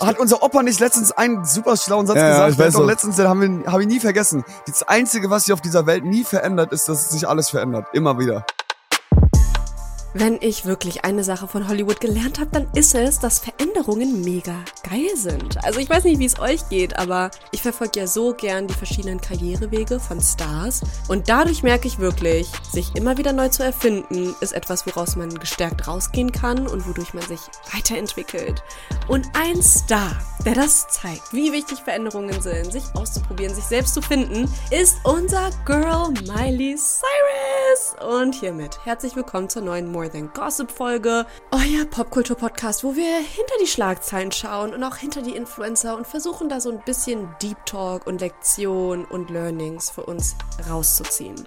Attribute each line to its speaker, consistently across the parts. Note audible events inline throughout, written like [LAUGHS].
Speaker 1: Hat unser Opa nicht letztens einen super schlauen Satz
Speaker 2: Ja, ja,
Speaker 1: gesagt?
Speaker 2: ich
Speaker 1: Der
Speaker 2: weiß
Speaker 1: doch letztens, den haben wir, hab ich nie vergessen. Das Einzige, was sich auf dieser Welt nie verändert, ist, dass sich alles verändert. Immer wieder.
Speaker 3: Wenn ich wirklich eine Sache von Hollywood gelernt habe, dann ist es, dass Veränderungen mega geil sind. Also ich weiß nicht, wie es euch geht, aber ich verfolge ja so gern die verschiedenen Karrierewege von Stars und dadurch merke ich wirklich, sich immer wieder neu zu erfinden, ist etwas, woraus man gestärkt rausgehen kann und wodurch man sich weiterentwickelt. Und ein Star, der das zeigt, wie wichtig Veränderungen sind, sich auszuprobieren, sich selbst zu finden, ist unser Girl Miley Cyrus. Und hiermit herzlich willkommen zur neuen More Than Gossip Folge, euer Popkultur-Podcast, wo wir hinter die Schlagzeilen schauen und auch hinter die Influencer und versuchen da so ein bisschen Deep Talk und Lektion und Learnings für uns rauszuziehen.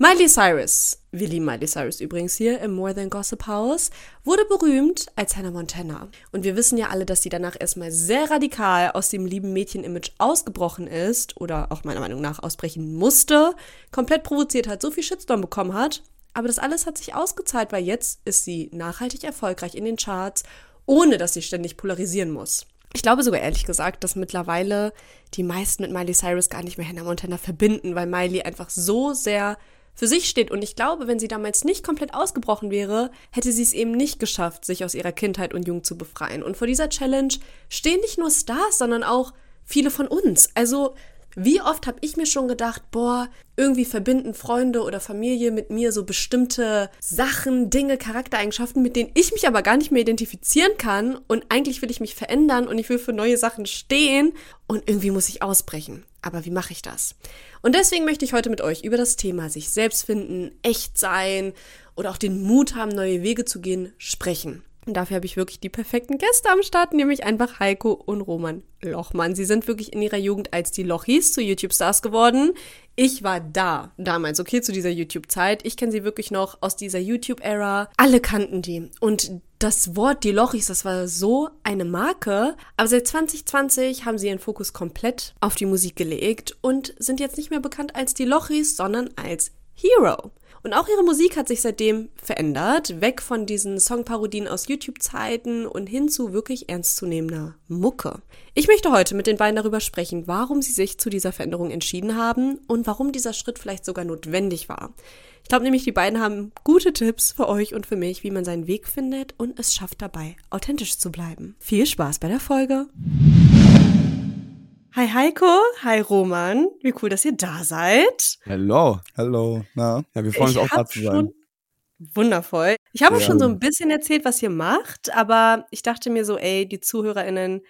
Speaker 3: Miley Cyrus, wir lieben Miley Cyrus übrigens hier im More Than Gossip House, wurde berühmt als Hannah Montana. Und wir wissen ja alle, dass sie danach erstmal sehr radikal aus dem lieben Mädchen-Image ausgebrochen ist oder auch meiner Meinung nach ausbrechen musste, komplett provoziert hat, so viel Shitstorm bekommen hat. Aber das alles hat sich ausgezahlt, weil jetzt ist sie nachhaltig erfolgreich in den Charts, ohne dass sie ständig polarisieren muss. Ich glaube sogar ehrlich gesagt, dass mittlerweile die meisten mit Miley Cyrus gar nicht mehr Hannah Montana verbinden, weil Miley einfach so sehr für sich steht. Und ich glaube, wenn sie damals nicht komplett ausgebrochen wäre, hätte sie es eben nicht geschafft, sich aus ihrer Kindheit und Jugend zu befreien. Und vor dieser Challenge stehen nicht nur Stars, sondern auch viele von uns. Also wie oft habe ich mir schon gedacht, boah, irgendwie verbinden Freunde oder Familie mit mir so bestimmte Sachen, Dinge, Charaktereigenschaften, mit denen ich mich aber gar nicht mehr identifizieren kann und eigentlich will ich mich verändern und ich will für neue Sachen stehen und irgendwie muss ich ausbrechen. Aber wie mache ich das? Und deswegen möchte ich heute mit euch über das Thema sich selbst finden, echt sein oder auch den Mut haben, neue Wege zu gehen, sprechen. Und dafür habe ich wirklich die perfekten Gäste am Start, nämlich einfach Heiko und Roman Lochmann. Sie sind wirklich in ihrer Jugend als die Lochis zu YouTube-Stars geworden. Ich war da damals, okay, zu dieser YouTube-Zeit. Ich kenne sie wirklich noch aus dieser YouTube-Ära. Alle kannten die. Und das Wort die Lochis, das war so eine Marke. Aber seit 2020 haben sie ihren Fokus komplett auf die Musik gelegt und sind jetzt nicht mehr bekannt als die Lochis, sondern als Hero. Und auch ihre Musik hat sich seitdem verändert, weg von diesen Songparodien aus YouTube-Zeiten und hin zu wirklich ernstzunehmender Mucke. Ich möchte heute mit den beiden darüber sprechen, warum sie sich zu dieser Veränderung entschieden haben und warum dieser Schritt vielleicht sogar notwendig war. Ich glaube nämlich, die beiden haben gute Tipps für euch und für mich, wie man seinen Weg findet und es schafft dabei, authentisch zu bleiben. Viel Spaß bei der Folge! Hi Heiko, hi Roman, wie cool, dass ihr da seid.
Speaker 1: Hello.
Speaker 2: Hallo, na?
Speaker 1: Ja, wir freuen uns
Speaker 3: Ich
Speaker 1: auch, da zu sein.
Speaker 3: Wundervoll. Ich habe
Speaker 1: Ja.
Speaker 3: schon so ein bisschen erzählt, was ihr macht, aber ich dachte mir so, ey, die ZuhörerInnen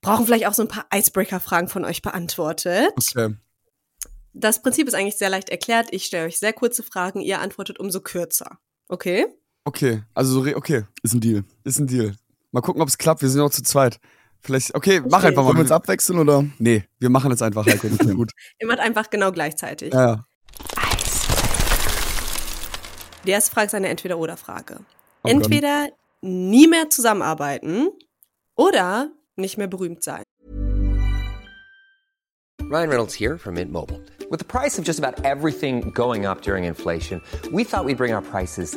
Speaker 3: brauchen vielleicht auch so ein paar Icebreaker-Fragen von euch beantwortet.
Speaker 1: Okay.
Speaker 3: Das Prinzip ist eigentlich sehr leicht erklärt. Ich stelle euch sehr kurze Fragen, ihr antwortet umso kürzer. Okay?
Speaker 1: Okay, also okay,
Speaker 2: Ist ein Deal.
Speaker 1: ist ein Deal. Mal gucken, ob es klappt. Wir sind noch zu zweit. Vielleicht, okay, mach
Speaker 3: Okay.
Speaker 1: einfach mal.
Speaker 2: Wollen wir uns abwechseln oder?
Speaker 1: Nee, wir machen jetzt einfach, Heiko. Das ist gut. [LAUGHS]
Speaker 3: Ihr macht einfach genau gleichzeitig.
Speaker 1: Ja, ja.
Speaker 3: Die erste Frage ist eine Entweder-Oder-Frage.
Speaker 2: Oh
Speaker 3: Entweder nie mehr zusammenarbeiten oder nicht mehr berühmt sein.
Speaker 4: Ryan Reynolds here from Mint Mobile. With the price of just about everything going up during inflation, we thought we'd bring our prices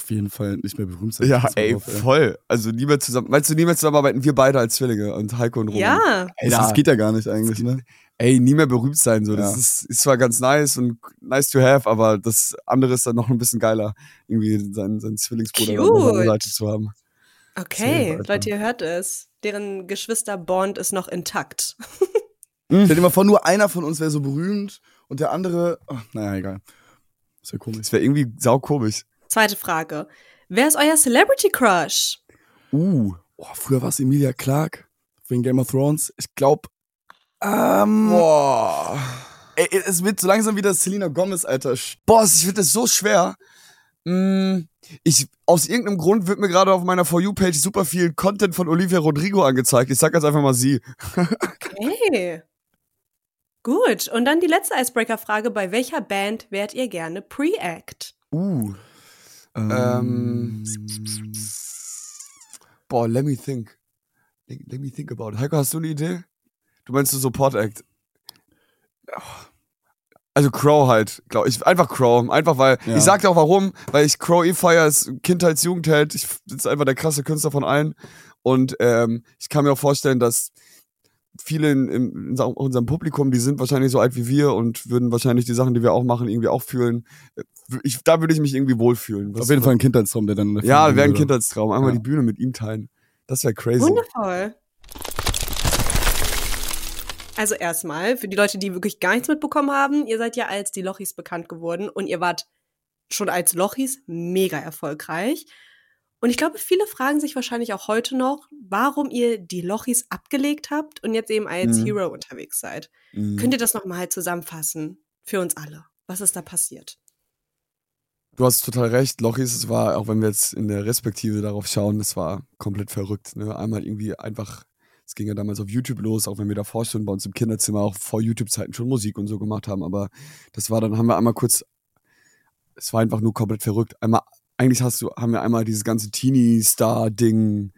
Speaker 2: auf jeden Fall nicht mehr berühmt sein.
Speaker 1: Ja, ey,
Speaker 2: auf,
Speaker 1: voll. Also nie mehr zusammen. Meinst du, nie mehr zusammenarbeiten? Wir beide als Zwillinge und Heiko und Roman.
Speaker 3: Ja.
Speaker 2: Ey, das, das geht ja gar nicht eigentlich, ne?
Speaker 1: Ey, nie mehr berühmt sein. So. Das
Speaker 2: Ja.
Speaker 1: ist, ist zwar ganz nice und nice to have, aber das andere ist dann noch ein bisschen geiler, irgendwie seinen, seinen Zwillingsbruder an der. Seite zu haben.
Speaker 3: Okay, Leute, ihr hört es. Deren Geschwisterbond ist noch intakt.
Speaker 2: Stell dir mal vor, nur einer von uns wäre so berühmt und der andere, oh, naja, egal. Das wäre komisch.
Speaker 1: Das wäre irgendwie saukomisch.
Speaker 3: Zweite Frage. Wer ist euer Celebrity Crush?
Speaker 2: Uh, oh, früher war es Emilia Clarke wegen Game of Thrones. Ich glaube, ähm,
Speaker 1: Boah.
Speaker 2: ey, es wird so langsam wieder Selena Gomez, Alter.
Speaker 1: Boah, ich finde das so schwer. Mm, ich, aus irgendeinem Grund wird mir gerade auf meiner For You-Page super viel Content von Olivia Rodrigo angezeigt. Ich sag jetzt einfach mal sie.
Speaker 3: Okay. Gut, und dann die letzte Icebreaker-Frage. Bei welcher Band wärt ihr gerne Pre-Act?
Speaker 1: Uh. Ähm, boah, let me think. Let, me think about it. Heiko, hast du eine Idee? Du meinst so Support Act? Also Crow halt, glaube ich. Einfach Crow. Einfach weil,
Speaker 2: Ja.
Speaker 1: ich sag dir auch warum, weil ich Crow eh feier, ist Kindheitsjugendheld. Ich, ist einfach der krasse Künstler von allen. Und ähm, ich kann mir auch vorstellen, dass viele in, in unserem Publikum, die sind wahrscheinlich so alt wie wir und würden wahrscheinlich die Sachen, die wir auch machen, irgendwie auch fühlen. Ich, da würde ich mich irgendwie wohlfühlen. Was-
Speaker 2: Auf jeden Fall ein Kindheitstraum, der dann.
Speaker 1: Ja, wäre ein. Kindheitstraum. Einmal
Speaker 2: Ja.
Speaker 1: die Bühne mit ihm teilen. Das wäre crazy.
Speaker 3: Wundervoll. Also erstmal, für die Leute, die wirklich gar nichts mitbekommen haben, ihr seid ja als die Lochis bekannt geworden und ihr wart schon als Lochis mega erfolgreich. Und ich glaube, viele fragen sich wahrscheinlich auch heute noch, warum ihr die Lochis abgelegt habt und jetzt eben als
Speaker 1: Mhm.
Speaker 3: Hero unterwegs seid.
Speaker 1: Mhm.
Speaker 3: Könnt ihr das nochmal zusammenfassen für uns alle? Was ist da passiert?
Speaker 1: Du hast total recht. Lochis, es war, auch wenn wir jetzt in der Respektive darauf schauen, das war komplett verrückt. Ne? Einmal irgendwie einfach, es ging ja damals auf YouTube los, auch wenn wir davor schon bei uns im Kinderzimmer auch vor YouTube-Zeiten schon Musik und so gemacht haben. Aber das war dann, haben wir einmal kurz, es war einfach nur komplett verrückt. Einmal, eigentlich hast du, haben wir einmal dieses ganze Teenie-Star-Ding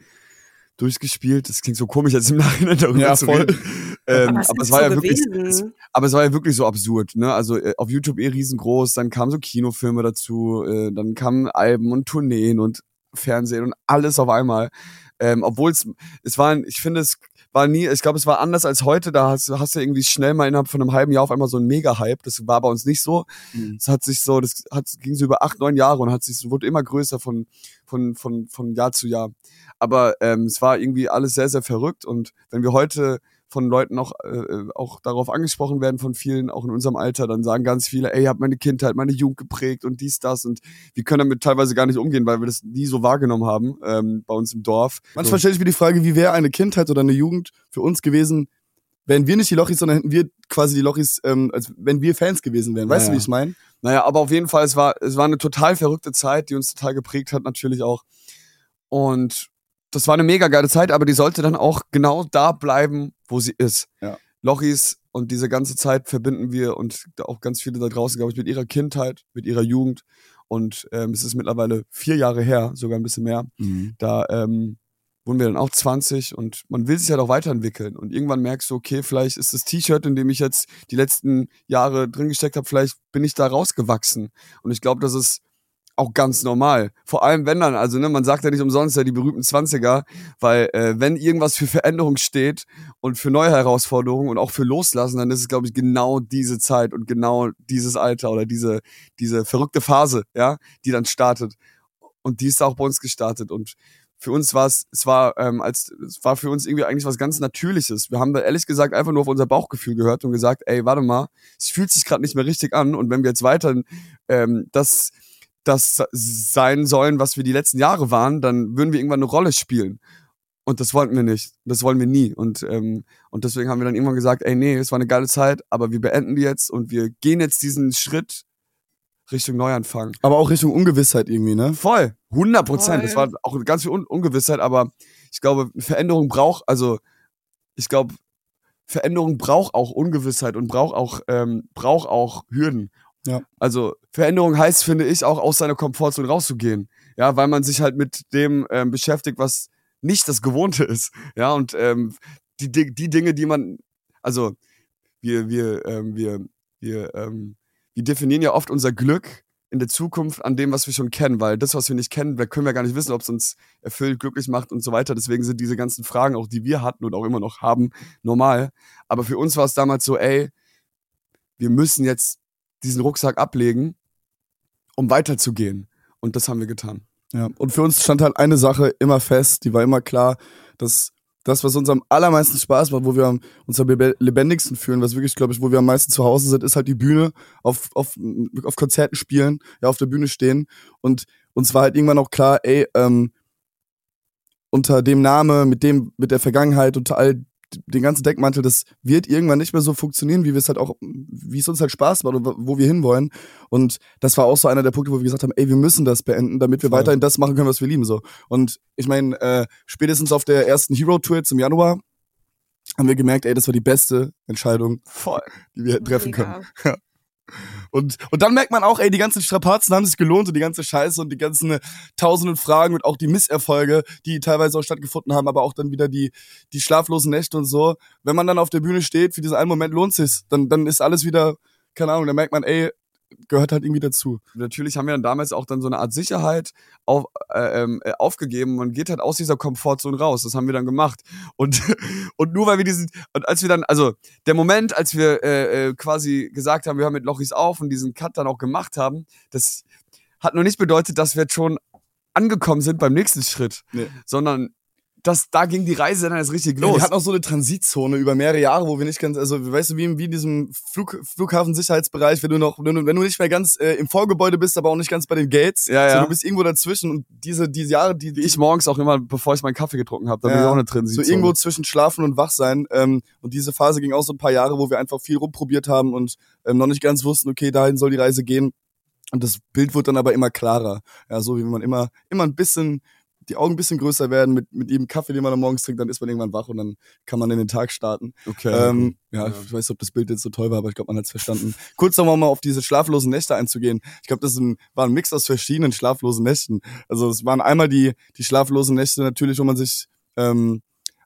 Speaker 1: durchgespielt. Das klingt so komisch, jetzt im Nachhinein darüber
Speaker 2: Ja,
Speaker 1: zu
Speaker 2: voll.
Speaker 1: reden. Ähm,
Speaker 3: Aber
Speaker 1: aber,
Speaker 3: es
Speaker 1: war
Speaker 3: so
Speaker 1: ja wirklich, es, aber es war ja wirklich so absurd, ne? Also äh, auf YouTube eh riesengroß, dann kamen so Kinofilme dazu, äh, dann kamen Alben und Tourneen und Fernsehen und alles auf einmal. Ähm, Obwohl es, es war, ich finde, es war nie, ich glaube, es war anders als heute. Da hast, du- hast du irgendwie schnell mal innerhalb von einem halben Jahr auf einmal so einen Mega-Hype. Das war bei uns nicht so.
Speaker 2: Mhm.
Speaker 1: Es hat sich so, das hat, ging so über acht, neun Jahre und hat sich, wurde immer größer von, von, von, von Jahr zu Jahr. Aber ähm, es war irgendwie alles sehr, sehr verrückt. Und wenn wir heute von Leuten auch, äh, auch darauf angesprochen werden, von vielen, auch in unserem Alter, dann sagen ganz viele, ey, ihr habt meine Kindheit, meine Jugend geprägt und dies, das. Und wir können damit teilweise gar nicht umgehen, weil wir das nie so wahrgenommen haben ähm, bei uns im Dorf.
Speaker 2: Manchmal stelle ich mir die Frage, wie wäre eine Kindheit oder eine Jugend für uns gewesen, wären wir nicht die Lochis, sondern hätten wir quasi die Lochis, ähm, als wenn wir Fans gewesen wären. Weißt
Speaker 1: Ja,
Speaker 2: du, wie ich meine?
Speaker 1: Naja, aber auf jeden Fall, es war, es war eine total verrückte Zeit, die uns total geprägt hat, natürlich auch. Und das war eine mega geile Zeit, aber die sollte dann auch genau da bleiben, wo sie ist.
Speaker 2: Ja.
Speaker 1: Lochis und diese ganze Zeit verbinden wir und auch ganz viele da draußen, glaube ich, mit ihrer Kindheit, mit ihrer Jugend. Und ähm, es ist mittlerweile vier Jahre her, sogar ein bisschen mehr. Da ähm, wurden wir dann auch 20 und man will sich halt auch weiterentwickeln. Und irgendwann merkst du, okay, vielleicht ist das T-Shirt, in dem ich jetzt die letzten Jahre drin gesteckt habe, vielleicht bin ich da rausgewachsen. Und ich glaube, das ist auch ganz normal. Vor allem, wenn dann, also ne, man sagt ja nicht umsonst ja die berühmten 20er, weil äh, wenn irgendwas für Veränderung steht und für neue Herausforderungen und auch für Loslassen, dann ist es, glaube ich, genau diese Zeit und genau dieses Alter oder diese, diese verrückte Phase, ja, die dann startet. Und die ist auch bei uns gestartet. Und für uns war es, es war, ähm, als, es war für uns irgendwie eigentlich was ganz Natürliches. Wir haben da ehrlich gesagt einfach nur auf unser Bauchgefühl gehört und gesagt, ey, warte mal, es fühlt sich gerade nicht mehr richtig an. Und wenn wir jetzt weiter ähm, das, das sein sollen, was wir die letzten Jahre waren, dann würden wir irgendwann eine Rolle spielen. Und das wollten wir nicht. Das wollen wir nie. Und, ähm, und deswegen haben wir dann irgendwann gesagt, ey, nee, es war eine geile Zeit, aber wir beenden die jetzt und wir gehen jetzt diesen Schritt Richtung Neuanfang.
Speaker 2: Aber auch Richtung Ungewissheit irgendwie, ne?
Speaker 1: Voll, 100 Prozent. Es war auch ganz viel Un Ungewissheit, aber ich glaube, Veränderung braucht, also ich glaube, Veränderung braucht auch Ungewissheit und braucht auch, ähm, braucht auch Hürden.
Speaker 2: Ja.
Speaker 1: Also Veränderung heißt, finde ich, auch aus seiner Komfortzone rauszugehen. Ja, weil man sich halt mit dem ähm, beschäftigt, was nicht das Gewohnte ist. Ja, und ähm, die, Di- die Dinge, die man, also wir, wir, ähm, wir, wir, ähm, wir definieren ja oft unser Glück in der Zukunft an dem, was wir schon kennen, weil das, was wir nicht kennen, da können wir gar nicht wissen, ob es uns erfüllt, glücklich macht und so weiter. Deswegen sind diese ganzen Fragen, auch die wir hatten und auch immer noch haben, normal. Aber für uns war es damals so, ey, wir müssen jetzt diesen Rucksack ablegen, um weiterzugehen. Und das haben wir getan.
Speaker 2: Ja. Und für uns stand halt eine Sache immer fest, die war immer klar, dass das, was uns am allermeisten Spaß macht, wo wir uns am lebe- lebendigsten fühlen, was wirklich, glaube ich, wo wir am meisten zu Hause sind, ist halt die Bühne, auf, auf, auf Konzerten spielen, ja, auf der Bühne stehen. Und uns war halt irgendwann auch klar, ey, ähm, unter dem Name, mit dem, mit der Vergangenheit, unter all den ganzen Deckmantel, das wird irgendwann nicht mehr so funktionieren, wie wir es halt auch, wie es uns halt Spaß macht und wo wir hinwollen. Und das war auch so einer der Punkte, wo wir gesagt haben, ey, wir müssen das beenden, damit wir Voll. weiterhin das machen können, was wir lieben. So. Und ich meine, äh, spätestens auf der ersten Hero-Tour jetzt im Januar haben wir gemerkt, ey, das war die beste Entscheidung, Voll. die wir treffen Mega. können. Und, und dann merkt man auch, ey, die ganzen Strapazen haben sich gelohnt und die ganze Scheiße und die ganzen tausenden Fragen und auch die Misserfolge, die teilweise auch stattgefunden haben, aber auch dann wieder die, die schlaflosen Nächte und so. Wenn man dann auf der Bühne steht, für diesen einen Moment lohnt sich's. Dann, dann ist alles wieder, keine Ahnung, dann merkt man, ey, gehört halt irgendwie dazu.
Speaker 1: Natürlich haben wir dann damals auch dann so eine Art Sicherheit auf, äh, ähm, äh, aufgegeben. Man geht halt aus dieser Komfortzone raus. Das haben wir dann gemacht. Und, [LAUGHS] und nur weil wir diesen, und als wir dann, also der Moment, als wir äh, äh, quasi gesagt haben, wir haben mit Lochis auf und diesen Cut dann auch gemacht haben, das hat nur nicht bedeutet, dass wir jetzt schon angekommen sind beim nächsten Schritt, nee. sondern das, da ging die Reise dann erst richtig los. Ja,
Speaker 2: wir hatten auch so eine Transitzone über mehrere Jahre, wo wir nicht ganz, also weißt du, wie, wie in diesem Flug, Flughafensicherheitsbereich, wenn du noch, wenn du, wenn du nicht mehr ganz äh, im Vorgebäude bist, aber auch nicht ganz bei den Gates, ja, ja. So, du bist irgendwo dazwischen und diese, diese Jahre, die, die
Speaker 1: ich morgens auch immer, bevor ich meinen Kaffee getrunken habe, da ja, bin ich auch eine Transitzone.
Speaker 2: So irgendwo zwischen Schlafen und Wachsein. Ähm, und diese Phase ging auch so ein paar Jahre, wo wir einfach viel rumprobiert haben und ähm, noch nicht ganz wussten, okay, dahin soll die Reise gehen. Und das Bild wird dann aber immer klarer. Ja, so wie man immer, immer ein bisschen die Augen ein bisschen größer werden mit, mit jedem Kaffee, den man am morgens trinkt, dann ist man irgendwann wach und dann kann man in den Tag starten. Okay. Ähm, ja, ja, ich weiß nicht, ob das Bild jetzt so toll war, aber ich glaube, man hat es verstanden. [LAUGHS] Kurz nochmal mal auf diese schlaflosen Nächte einzugehen. Ich glaube, das ein, war ein Mix aus verschiedenen schlaflosen Nächten. Also es waren einmal die, die schlaflosen Nächte natürlich, wo man sich ähm,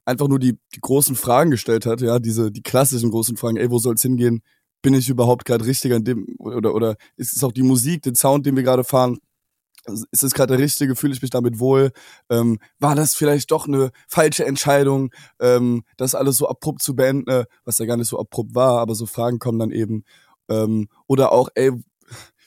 Speaker 2: einfach nur die, die großen Fragen gestellt hat, ja, diese, die klassischen großen Fragen, ey, wo soll's hingehen? Bin ich überhaupt gerade richtig an dem, oder, oder ist es auch die Musik, den Sound, den wir gerade fahren? Ist es gerade der richtige, fühle ich mich damit wohl? Ähm, war das vielleicht doch eine falsche Entscheidung, ähm, das alles so abrupt zu beenden, äh, was ja gar nicht so abrupt war, aber so Fragen kommen dann eben. Ähm, oder auch, ey,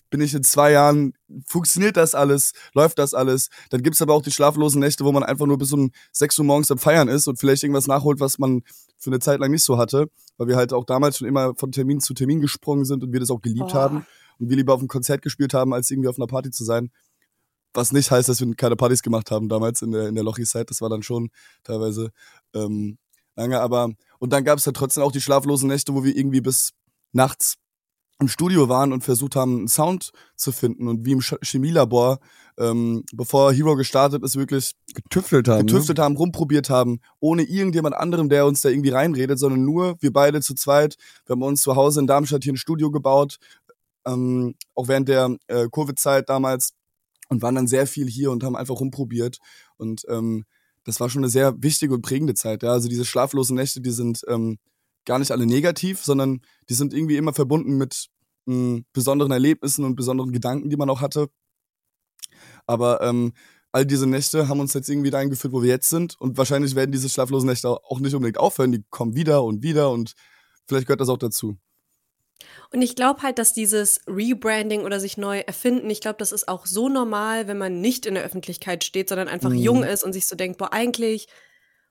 Speaker 2: bin ich in zwei Jahren, funktioniert das alles, läuft das alles? Dann gibt's aber auch die schlaflosen Nächte, wo man einfach nur bis um 6 Uhr morgens am Feiern ist und vielleicht irgendwas nachholt, was man für eine Zeit lang nicht so hatte, weil wir halt auch damals schon immer von Termin zu Termin gesprungen sind und wir das auch geliebt oh. haben und wir lieber auf einem Konzert gespielt haben, als irgendwie auf einer Party zu sein. Was nicht heißt, dass wir keine Partys gemacht haben damals in der, in der Lochi-Zeit. Das war dann schon teilweise ähm, lange. Aber und dann gab es ja trotzdem auch die schlaflosen Nächte, wo wir irgendwie bis nachts im Studio waren und versucht haben, einen Sound zu finden und wie im Chemielabor, ähm, bevor Hero gestartet ist, wirklich
Speaker 1: getüftelt haben,
Speaker 2: ne? getüftelt ne? haben, rumprobiert haben, ohne irgendjemand anderem, der uns da irgendwie reinredet, sondern nur wir beide zu zweit. Wir haben uns zu Hause in Darmstadt hier ein Studio gebaut, ähm, auch während der äh, Covid-Zeit damals und waren dann sehr viel hier und haben einfach rumprobiert. Und ähm, das war schon eine sehr wichtige und prägende Zeit. Ja? Also diese schlaflosen Nächte, die sind ähm, gar nicht alle negativ, sondern die sind irgendwie immer verbunden mit mh, hm, besonderen Erlebnissen und besonderen Gedanken, die man auch hatte. Aber ähm, all diese Nächte haben uns jetzt irgendwie dahin geführt, wo wir jetzt sind. Und wahrscheinlich werden diese schlaflosen Nächte auch nicht unbedingt aufhören. Die kommen wieder und wieder und vielleicht gehört das auch dazu.
Speaker 3: Und ich glaube halt, dass dieses Rebranding oder sich neu erfinden, ich glaube, das ist auch so normal, wenn man nicht in der Öffentlichkeit steht, sondern einfach mhm. jung ist und sich so denkt, boah, eigentlich,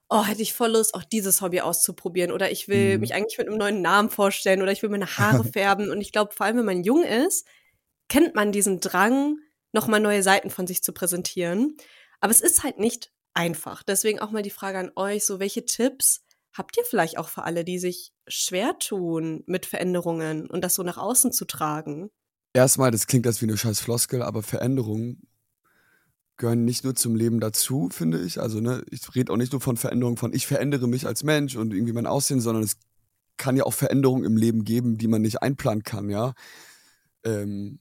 Speaker 3: oh, hätte ich voll Lust, auch dieses Hobby auszuprobieren. Oder ich will mhm. mich eigentlich mit einem neuen Namen vorstellen oder ich will meine Haare [LAUGHS] färben. Und ich glaube, vor allem, wenn man jung ist, kennt man diesen Drang, nochmal neue Seiten von sich zu präsentieren. Aber es ist halt nicht einfach. Deswegen auch mal die Frage an euch, so welche Tipps habt ihr vielleicht auch für alle, die sich schwer tun mit Veränderungen und das so nach außen zu tragen?
Speaker 1: Erstmal, das klingt als wie eine scheiß Floskel, aber Veränderungen gehören nicht nur zum Leben dazu, finde ich. Also, ne, ich rede auch nicht nur von Veränderungen von ich verändere mich als Mensch und irgendwie mein Aussehen, sondern es kann ja auch Veränderungen im Leben geben, die man nicht einplanen kann, ja. Ähm,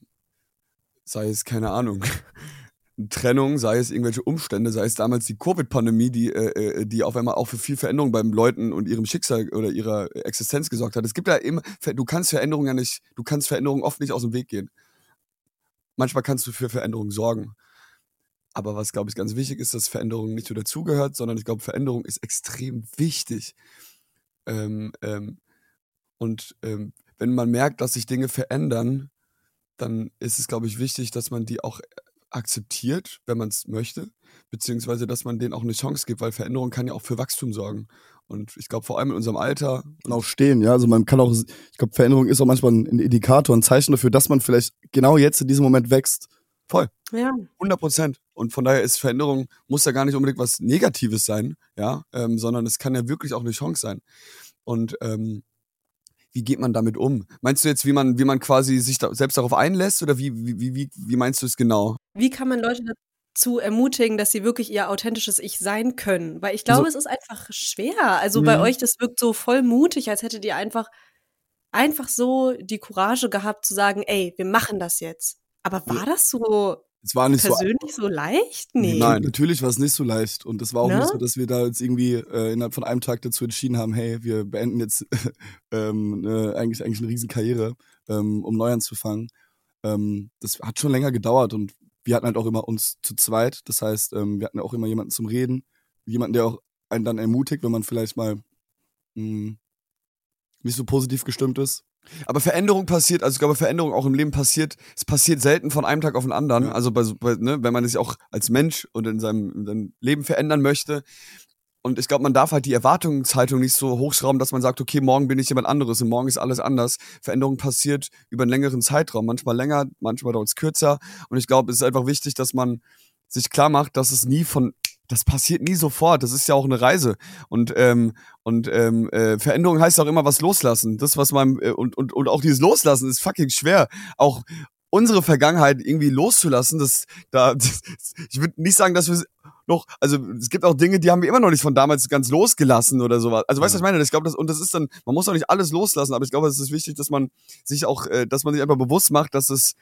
Speaker 1: sei es, keine Ahnung, Trennung, sei es irgendwelche Umstände, sei es damals die Covid-Pandemie, die, äh, äh, die auf einmal auch für viel Veränderung beim Leuten und ihrem Schicksal oder ihrer Existenz gesorgt hat. Es gibt ja immer, du kannst Veränderungen ja nicht, du kannst Veränderungen oft nicht aus dem Weg gehen. Manchmal kannst du für Veränderungen sorgen. Aber was, glaube ich, ganz wichtig ist, dass Veränderung nicht nur dazugehört, sondern ich glaube, Veränderung ist extrem wichtig. Ähm, ähm, und ähm, wenn man merkt, dass sich Dinge verändern, dann ist es, glaube ich, wichtig, dass man die auch akzeptiert, wenn man es möchte, beziehungsweise dass man denen auch eine Chance gibt, weil Veränderung kann ja auch für Wachstum sorgen. Und ich glaube, vor allem in unserem Alter.
Speaker 2: Und auch stehen, ja. Also man kann auch, ich glaube, Veränderung ist auch manchmal ein Indikator, ein Zeichen dafür, dass man vielleicht genau jetzt in diesem Moment wächst.
Speaker 1: Voll. Ja. 100 Prozent. Und von daher ist Veränderung, muss ja gar nicht unbedingt was Negatives sein, ja, ähm, sondern es kann ja wirklich auch eine Chance sein. Und ähm, wie geht man damit um? Meinst du jetzt, wie man, wie man quasi sich da selbst darauf einlässt oder wie, wie, wie, wie meinst du es genau?
Speaker 3: Wie kann man Leute dazu ermutigen, dass sie wirklich ihr authentisches Ich sein können? Weil ich glaube, also, es ist einfach schwer. Also bei mhm. euch, das wirkt so voll mutig, als hättet ihr einfach, einfach so die Courage gehabt zu sagen, ey, wir machen das jetzt. Aber war das so
Speaker 2: es war nicht
Speaker 3: persönlich so, so leicht? Nee.
Speaker 2: Nein, natürlich war es nicht so leicht. Und es war auch ne? nicht so, dass wir da jetzt irgendwie äh, innerhalb von einem Tag dazu entschieden haben, hey, wir beenden jetzt [LAUGHS] ähm, ne, eigentlich, eigentlich eine Riesenkarriere, ähm, um neu anzufangen. Ähm, das hat schon länger gedauert und wir hatten halt auch immer uns zu zweit. Das heißt, ähm, wir hatten auch immer jemanden zum Reden, jemanden, der auch einen dann ermutigt, wenn man vielleicht mal mh, hm, nicht so positiv gestimmt ist.
Speaker 1: Aber Veränderung passiert, also ich glaube, Veränderung auch im Leben passiert, es passiert selten von einem Tag auf den anderen. Ja. Also bei, bei, ne, wenn man sich auch als Mensch und in seinem, in seinem Leben verändern möchte. Und ich glaube, man darf halt die Erwartungshaltung nicht so hochschrauben, dass man sagt, okay, morgen bin ich jemand anderes und morgen ist alles anders. Veränderung passiert über einen längeren Zeitraum, manchmal länger, manchmal dauert es kürzer. Und ich glaube, es ist einfach wichtig, dass man sich klar macht, dass es nie von das passiert nie sofort. Das ist ja auch eine Reise. Und, ähm, und ähm, äh, Veränderung heißt auch immer was loslassen. Das, was man, äh, und, und, und auch dieses Loslassen ist fucking schwer. Auch unsere Vergangenheit irgendwie loszulassen, das, da, [LAUGHS] das, ich würde nicht sagen, dass wir noch, also es gibt auch Dinge, die haben wir immer noch nicht von damals ganz losgelassen oder sowas. Also weißt du, was ich meine? Ich glaube, das, und das ist dann, man muss auch nicht alles loslassen, aber ich glaube, es ist wichtig, dass man sich auch, äh, dass man sich einfach bewusst macht, dass es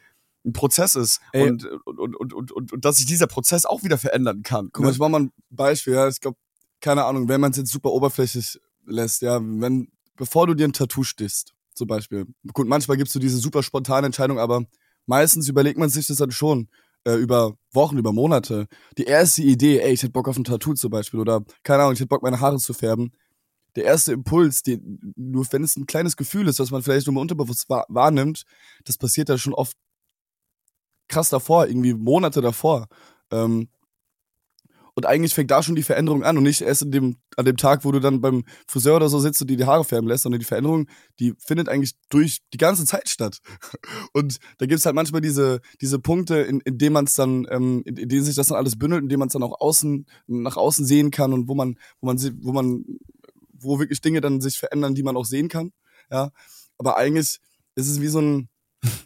Speaker 1: ein Prozess ist und, und, und, und, und, und, dass sich dieser Prozess auch wieder verändern kann.
Speaker 2: Guck mal, ne? ich mach mal ein Beispiel, ja. Ich glaube, keine Ahnung, wenn man es jetzt super oberflächlich lässt, ja, wenn, bevor du dir ein Tattoo stichst, zum Beispiel. Gut, manchmal gibst du diese super spontane Entscheidung, aber meistens überlegt man sich das dann schon äh, über Wochen, über Monate. Die erste Idee, ey, ich hätte Bock auf ein Tattoo zum Beispiel oder keine Ahnung, ich hätte Bock, meine Haare zu färben. Der erste Impuls, den, nur wenn es ein kleines Gefühl ist, was man vielleicht nur mal unterbewusst wahrnimmt, das passiert ja schon oft krass davor, irgendwie Monate davor. Ähm, und eigentlich fängt da schon die Veränderung an und nicht erst in dem, an dem Tag, wo du dann beim Friseur oder so sitzt und dir die Haare färben lässt, sondern die Veränderung, die findet eigentlich durch die ganze Zeit statt. [LAUGHS] Und da gibt's halt manchmal diese, diese Punkte, in, in denen man es dann, ähm, in, in denen sich das dann alles bündelt, in denen man es dann auch außen, nach außen sehen kann und wo man, wo man, wo man, wo wirklich Dinge dann sich verändern, die man auch sehen kann. Ja. Aber eigentlich ist es wie so ein,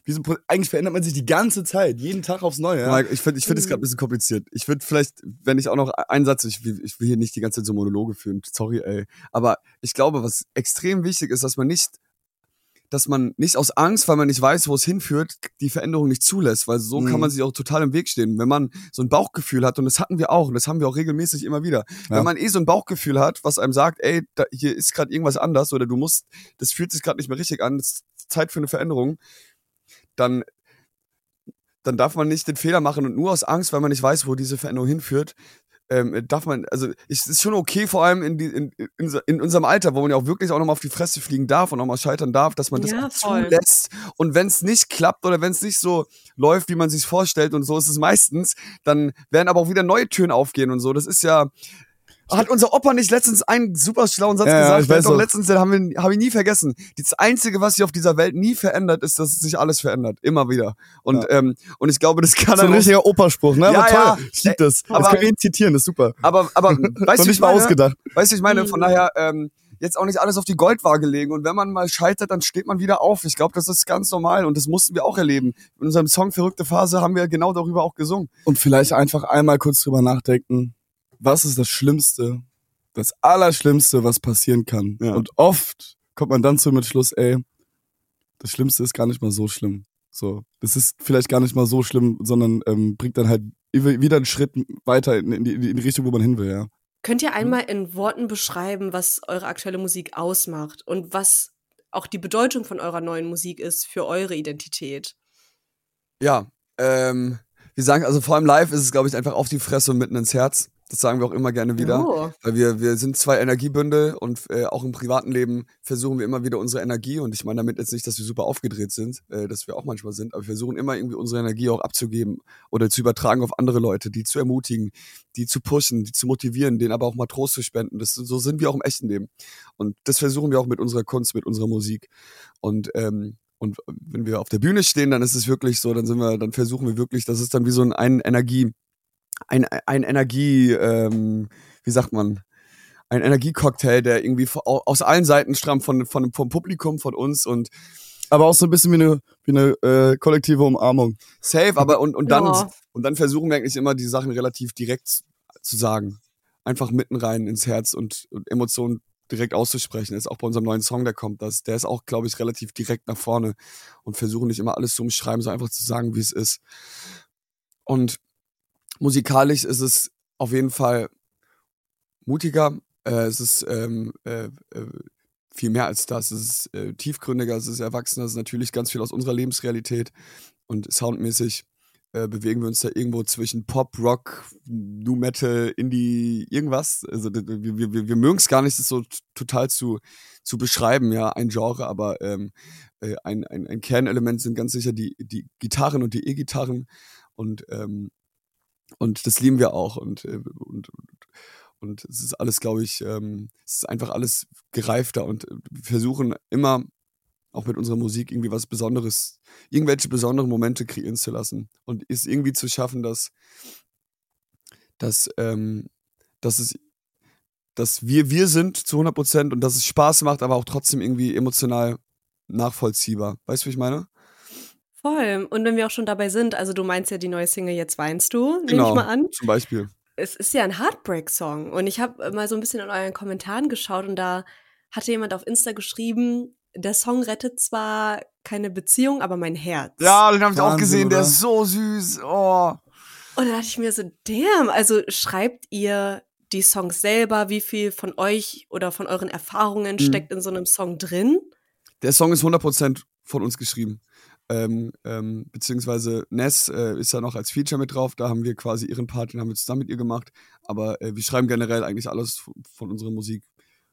Speaker 2: Wieso, eigentlich verändert man sich die ganze Zeit, jeden Tag aufs Neue. Ja?
Speaker 1: Ich finde ich find es gerade ein bisschen kompliziert. Ich würde vielleicht, wenn ich auch noch einen Satz, ich will, ich will hier nicht die ganze Zeit so Monologe führen, sorry, ey. Aber ich glaube, was extrem wichtig ist, dass man nicht, dass man nicht aus Angst, weil man nicht weiß, wo es hinführt, die Veränderung nicht zulässt, weil so mhm. kann man sich auch total im Weg stehen. Wenn man so ein Bauchgefühl hat, und das hatten wir auch, und das haben wir auch regelmäßig immer wieder, ja. wenn man eh so ein Bauchgefühl hat, was einem sagt, ey, da, hier ist gerade irgendwas anders oder du musst, das fühlt sich gerade nicht mehr richtig an, das ist Zeit für eine Veränderung, dann, dann darf man nicht den Fehler machen und nur aus Angst, weil man nicht weiß, wo diese Veränderung hinführt, ähm, darf man, also es ist schon okay, vor allem in, die, in, in, in, unserem Alter, wo man ja auch wirklich auch nochmal auf die Fresse fliegen darf und auch mal scheitern darf, dass man das ja, zulässt. Und wenn es nicht klappt oder wenn es nicht so läuft, wie man sich vorstellt und so ist es meistens, dann werden aber auch wieder neue Türen aufgehen und so. Das ist ja, hat unser Opa nicht letztens einen super schlauen Satz ja, gesagt? Ja, ich weiß doch letztens, den haben wir, hab ich nie vergessen. Das Einzige, was sich auf dieser Welt nie verändert, ist, dass sich alles verändert. Immer wieder. Und, ja. ähm, und ich glaube, das kann
Speaker 2: So ein richtiger Operspruch, ne?
Speaker 1: Ja,
Speaker 2: aber
Speaker 1: toll.
Speaker 2: Ich lieb das. Aber, das können wir ihn zitieren, das ist super.
Speaker 1: Aber, aber, [LAUGHS] weißt du,
Speaker 2: nicht mal ausgedacht.
Speaker 1: Weißt du, ich meine, von daher, ähm, jetzt auch nicht alles auf die Goldwaage legen. Und wenn man mal scheitert, dann steht man wieder auf. Ich glaube, das ist ganz normal und das mussten wir auch erleben. In unserem Song Verrückte Phase haben wir genau darüber auch gesungen.
Speaker 2: Und vielleicht einfach einmal kurz drüber nachdenken. Was ist das Schlimmste, das Allerschlimmste, was passieren kann. Ja. Und oft kommt man dann zum Entschluss, ey, das Schlimmste ist gar nicht mal so schlimm. So, das ist vielleicht gar nicht mal so schlimm, sondern ähm, bringt dann halt wieder einen Schritt weiter in, in, die, in die Richtung, wo man hin will, ja.
Speaker 3: Könnt ihr einmal in Worten beschreiben, was eure aktuelle Musik ausmacht und was auch die Bedeutung von eurer neuen Musik ist für eure Identität?
Speaker 1: Ja, ähm, wir sagen, also vor allem live ist es, glaube ich, einfach auf die Fresse und mitten ins Herz. Das sagen wir auch immer gerne wieder. Oh. Weil wir, wir sind zwei Energiebündel und äh, auch im privaten Leben versuchen wir immer wieder unsere Energie. Und ich meine damit jetzt nicht, dass wir super aufgedreht sind, äh, dass wir auch manchmal sind, aber wir versuchen immer irgendwie unsere Energie auch abzugeben oder zu übertragen auf andere Leute, die zu ermutigen, die zu pushen, die zu motivieren, denen aber auch mal Trost zu spenden. Das, so sind wir auch im echten Leben. Und das versuchen wir auch mit unserer Kunst, mit unserer Musik. Und ähm, und wenn wir auf der Bühne stehen, dann ist es wirklich so, dann sind wir, dann versuchen wir wirklich, das ist dann wie so ein, ein Energie, ein, ein Energie, ähm, wie sagt man, ein Energiecocktail, der irgendwie aus allen Seiten stammt, von, von, vom Publikum, von uns und
Speaker 2: aber auch so ein bisschen wie eine, wie eine äh, kollektive Umarmung.
Speaker 1: Safe, aber und, und dann ja. und dann versuchen wir eigentlich immer die Sachen relativ direkt zu sagen. Einfach mitten rein ins Herz und, und Emotionen direkt auszusprechen. Das ist auch bei unserem neuen Song, der kommt. Das, der ist auch, glaube ich, relativ direkt nach vorne und versuchen nicht immer alles zu umschreiben, sondern einfach zu sagen, wie es ist. Und musikalisch ist es auf jeden Fall mutiger. Äh, es ist ähm, äh, äh, viel mehr als das. Es ist äh, tiefgründiger, es ist erwachsener, es ist natürlich ganz viel aus unserer Lebensrealität und soundmäßig äh, bewegen wir uns da irgendwo zwischen Pop, Rock, New Metal, Indie, irgendwas. Also wir, wir, wir mögen es gar nicht, das so total zu, zu beschreiben, ja, ein Genre, aber ähm, äh, ein, ein, ein Kernelement sind ganz sicher die, die Gitarren und die E-Gitarren und, ähm, und das lieben wir auch und, äh, und, und es ist alles, glaube ich, ähm, es ist einfach alles gereifter und äh, wir versuchen immer auch mit unserer Musik irgendwie was Besonderes, irgendwelche besonderen Momente kreieren zu lassen und es irgendwie zu schaffen, dass, dass, ähm, dass es dass wir wir sind zu 100 Prozent und dass es Spaß macht, aber auch trotzdem irgendwie emotional nachvollziehbar. Weißt du, wie ich meine?
Speaker 3: Voll. Und wenn wir auch schon dabei sind, also du meinst ja die neue Single Jetzt weinst du, nehme
Speaker 1: genau,
Speaker 3: ich mal an.
Speaker 1: Zum Beispiel.
Speaker 3: Es ist ja ein Heartbreak-Song und ich habe mal so ein bisschen in euren Kommentaren geschaut und da hatte jemand auf Insta geschrieben, der Song rettet zwar keine Beziehung, aber mein Herz.
Speaker 1: Ja, den habe ich auch gesehen, oder? der ist so süß. Oh.
Speaker 3: Und da dachte ich mir so, damn, also schreibt ihr die Songs selber? Wie viel von euch oder von euren Erfahrungen mhm. steckt in so einem Song drin?
Speaker 1: Der Song ist 100% von uns geschrieben. Ähm, ähm, beziehungsweise Ness äh, ist ja noch als Feature mit drauf, da haben wir quasi ihren Part, den haben wir zusammen mit ihr gemacht. Aber äh, wir schreiben generell eigentlich alles von, von unserer Musik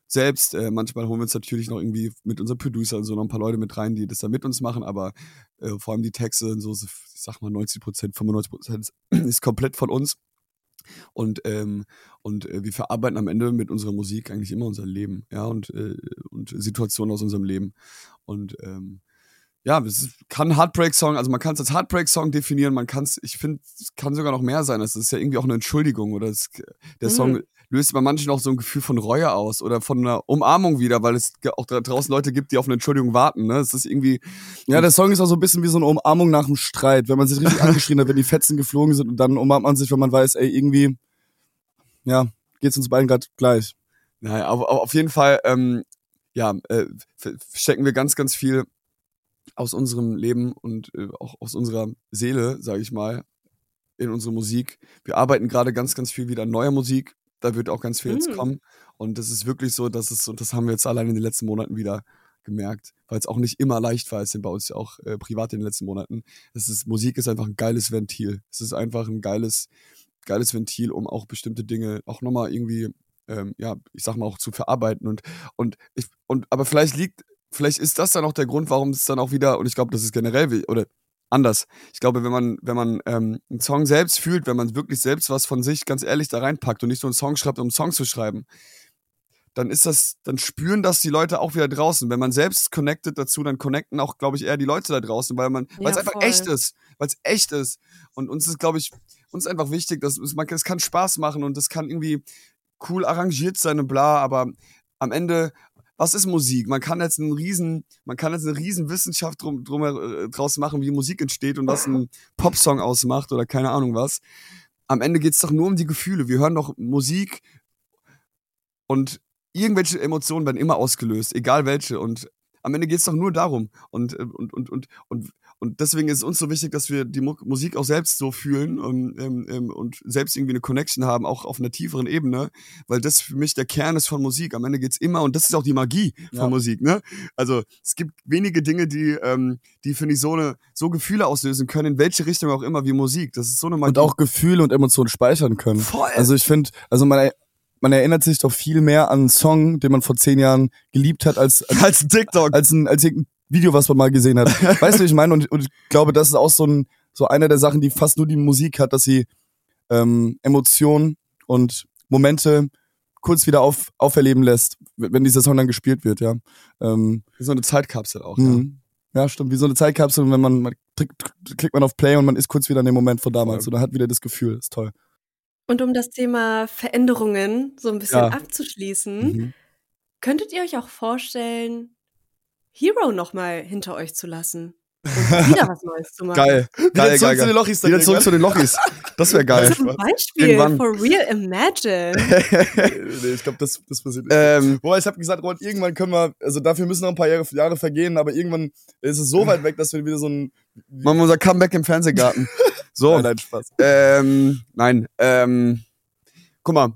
Speaker 1: selbst. Äh, manchmal holen wir uns natürlich noch irgendwie mit unserem Producer und so noch ein paar Leute mit rein, die das da mit uns machen, aber äh, vor allem die Texte und so, ich sag mal 90 Prozent, 95 Prozent [CLEARS THROAT] ist komplett von uns. Und, ähm, und äh, wir verarbeiten am Ende mit unserer Musik eigentlich immer unser Leben, ja, und, äh, und Situationen aus unserem Leben. Und ähm, ja, es kann Heartbreak-Song, also man kann es als Heartbreak-Song definieren, man kann es, ich finde, es kann sogar noch mehr sein. Es ist ja irgendwie auch eine Entschuldigung oder es, der Song mhm. löst bei manchen auch so ein Gefühl von Reue aus oder von einer Umarmung wieder, weil es auch da draußen Leute gibt, die auf eine Entschuldigung warten. Ne? Es ist irgendwie.
Speaker 2: Ja, der Song ist auch so ein bisschen wie so eine Umarmung nach einem Streit, wenn man sich richtig angeschrien hat, wenn die Fetzen geflogen sind und dann umarmt man sich, wenn man weiß, ey, irgendwie, ja, geht's uns beiden gerade gleich.
Speaker 1: Naja, auf, auf jeden Fall, ähm, ja, äh, stecken wir ganz, ganz viel aus unserem Leben und äh, auch aus unserer Seele, sage ich mal, in unsere Musik. Wir arbeiten gerade ganz, ganz viel wieder an neuer Musik. Da wird auch ganz viel mhm. jetzt kommen. Und das ist wirklich so, dass es, und das haben wir jetzt allein in den letzten Monaten wieder gemerkt, weil es auch nicht immer leicht war, es sind bei uns ja auch äh, privat in den letzten Monaten. Das ist, Musik ist einfach ein geiles Ventil. Es ist einfach ein geiles, geiles Ventil, um auch bestimmte Dinge auch nochmal irgendwie, ähm, ja, ich sag mal, auch zu verarbeiten. Und, und ich, und, aber vielleicht liegt vielleicht ist das dann auch der Grund, warum es dann auch wieder, und ich glaube, das ist generell, oder anders. Ich glaube, wenn man, wenn man ähm, einen Song selbst fühlt, wenn man wirklich selbst was von sich ganz ehrlich da reinpackt und nicht so einen Song schreibt, um einen Song zu schreiben, dann ist das, dann spüren das die Leute auch wieder draußen. Wenn man selbst connected dazu, dann connecten auch, glaube ich, eher die Leute da draußen, weil man, weil es einfach voll. echt ist, weil es echt ist. Und uns ist, glaube ich, uns einfach wichtig, dass es, man, es kann Spaß machen und es kann irgendwie cool arrangiert sein und bla, aber am Ende was ist Musik? Man kann jetzt einen riesen, man kann jetzt eine riesen Wissenschaft drum, drum äh, draus machen, wie Musik entsteht und was ein [LAUGHS] Popsong ausmacht oder keine Ahnung was. Am Ende geht's doch nur um die Gefühle. Wir hören doch Musik und irgendwelche Emotionen werden immer ausgelöst, egal welche. Und am Ende geht's doch nur darum. Und, äh, und, und, und, und und deswegen ist es uns so wichtig, dass wir die Musik auch selbst so fühlen und, ähm, ähm, und selbst irgendwie eine Connection haben, auch auf einer tieferen Ebene, weil das für mich der Kern ist von Musik. Am Ende geht's immer, und das ist auch die Magie von ja. Musik, ne? Also es gibt wenige Dinge, die, ähm, die finde ich so eine, so Gefühle auslösen können, in welche Richtung auch immer wie Musik. Das ist so eine Magie.
Speaker 2: Und auch Gefühle und Emotionen speichern können.
Speaker 1: Voll.
Speaker 2: Also ich finde, also man man erinnert sich doch viel mehr an einen Song, den man vor zehn Jahren geliebt hat, als
Speaker 1: als, [LAUGHS] als TikTok,
Speaker 2: als ein als ein Video, was man mal gesehen hat. [LAUGHS] weißt du, wie ich meine? Und, und ich glaube, das ist auch so ein so einer der Sachen, die fast nur die Musik hat, dass sie ähm, Emotionen und Momente kurz wieder auf, auferleben lässt, wenn dieser Song dann gespielt wird, ja. Ähm,
Speaker 1: wie so eine Zeitkapsel auch,
Speaker 2: mhm. ja. Ja, stimmt, wie so eine Zeitkapsel und wenn man, man klickt man auf Play und man ist kurz wieder in dem Moment von damals ja. oder hat wieder das Gefühl, ist toll.
Speaker 3: Und um das Thema Veränderungen so ein bisschen
Speaker 1: Ja.
Speaker 3: abzuschließen,
Speaker 1: Mhm.
Speaker 3: könntet ihr euch auch vorstellen, Hero noch mal hinter euch zu lassen und wieder was Neues zu [LAUGHS] machen?
Speaker 1: Geil. Geil,
Speaker 2: Wieder
Speaker 1: geil,
Speaker 2: zurück
Speaker 1: geil.
Speaker 2: zu den Lochis
Speaker 1: Wieder zurück zu den Lochis. Das wäre [LAUGHS] geil.
Speaker 3: Zum Beispiel,
Speaker 1: Irgendwann.
Speaker 3: for real, imagine. [LAUGHS]
Speaker 2: nee, ich glaube, das, das passiert nicht.
Speaker 1: ähm,
Speaker 2: Wobei, ich habe gesagt, Ron, irgendwann können wir, also dafür müssen noch ein paar Jahre, Jahre vergehen, aber irgendwann ist es so weit weg, dass wir wieder so ein...
Speaker 1: machen wir unser Comeback im Fernsehgarten. So.
Speaker 2: Nein, nein, Spaß.
Speaker 1: Ähm, nein. Ähm, guck mal.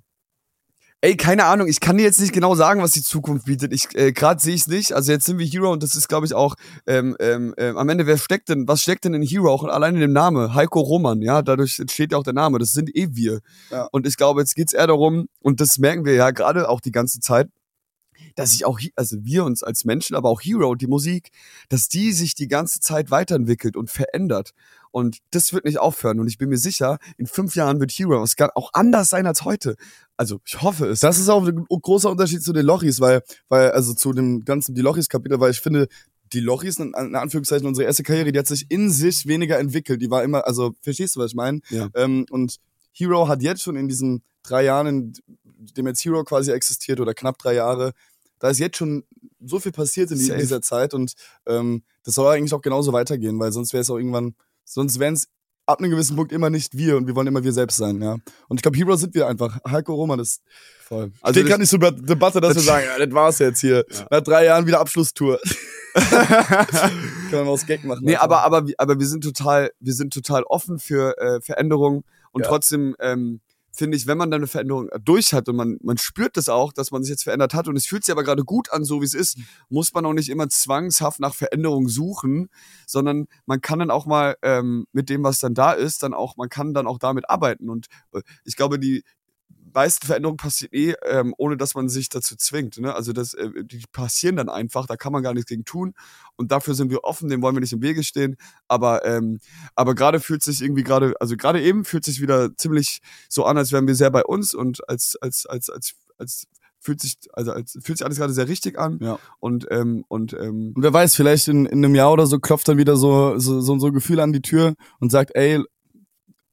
Speaker 1: Ey, keine Ahnung, ich kann dir jetzt nicht genau sagen, was die Zukunft bietet. Ich äh, gerade sehe ich es nicht. Also jetzt sind wir Hero und das ist, glaube ich, auch ähm, ähm, ähm, am Ende, wer steckt denn, was steckt denn in Hero? Auch allein in dem Namen, Heiko Roman, ja, dadurch entsteht ja auch der Name. Das sind eh wir.
Speaker 2: Ja.
Speaker 1: Und ich glaube, jetzt geht's eher darum, und das merken wir ja gerade auch die ganze Zeit, dass sich auch, also wir uns als Menschen, aber auch Hero und die Musik, dass die sich die ganze Zeit weiterentwickelt und verändert. Und das wird nicht aufhören. Und ich bin mir sicher, in fünf Jahren wird Hero kann auch anders sein als heute. Also ich hoffe es.
Speaker 2: Das ist auch ein großer Unterschied zu den Lochis, weil, weil, also zu dem ganzen Die Lochis-Kapitel, weil ich finde, die Lochis, in, Anführungszeichen, unsere erste Karriere, die hat sich in sich weniger entwickelt. Die war immer, also, verstehst du, was ich meine?
Speaker 1: Ja.
Speaker 2: Ähm, und Hero hat jetzt schon in diesen drei Jahren, in dem jetzt Hero quasi existiert, oder knapp drei Jahre, da ist jetzt schon so viel passiert in
Speaker 1: Safe.
Speaker 2: dieser Zeit und ähm, das soll eigentlich auch genauso weitergehen, weil sonst wäre es auch irgendwann, sonst wären es ab einem gewissen Punkt immer nicht wir und wir wollen immer wir selbst sein, ja. Und ich glaube, Hero sind wir einfach. Heiko Roman ist
Speaker 1: voll.
Speaker 2: also steht gar nicht zur Debat- Debatte, dass wir sagen, ja, das war's jetzt hier. Nach drei Jahren wieder Abschlusstour. [LAUGHS] Kann man mal aus Gag machen.
Speaker 1: Nee,
Speaker 2: einfach.
Speaker 1: aber, aber, wir- aber wir sind total, wir sind total offen für äh, Veränderungen und
Speaker 2: Ja.
Speaker 1: trotzdem ähm, finde ich, wenn man dann eine Veränderung durch hat und man, man spürt das auch, dass man sich jetzt verändert hat und es fühlt sich aber gerade gut an, so wie es ist, muss man auch nicht immer zwangshaft nach Veränderung suchen, sondern man kann dann auch mal ähm, mit dem, was dann da ist, dann auch, man kann dann auch damit arbeiten und äh, ich glaube, die meisten Veränderungen passieren eh, ähm, ohne dass man sich dazu zwingt. Ne? Also das, äh, die passieren dann einfach, da kann man gar nichts gegen tun. Und dafür sind wir offen, dem wollen wir nicht im Wege stehen. Aber, ähm, aber gerade fühlt sich irgendwie gerade, also gerade eben fühlt sich wieder ziemlich so an, als wären wir sehr bei uns und als, als, als, als, als fühlt sich, also als fühlt sich alles gerade sehr richtig an.
Speaker 2: Ja.
Speaker 1: Und, ähm, und ähm,
Speaker 2: Und wer weiß, vielleicht in, in einem Jahr oder so klopft dann wieder so, so, so, so ein Gefühl an die Tür und sagt, ey,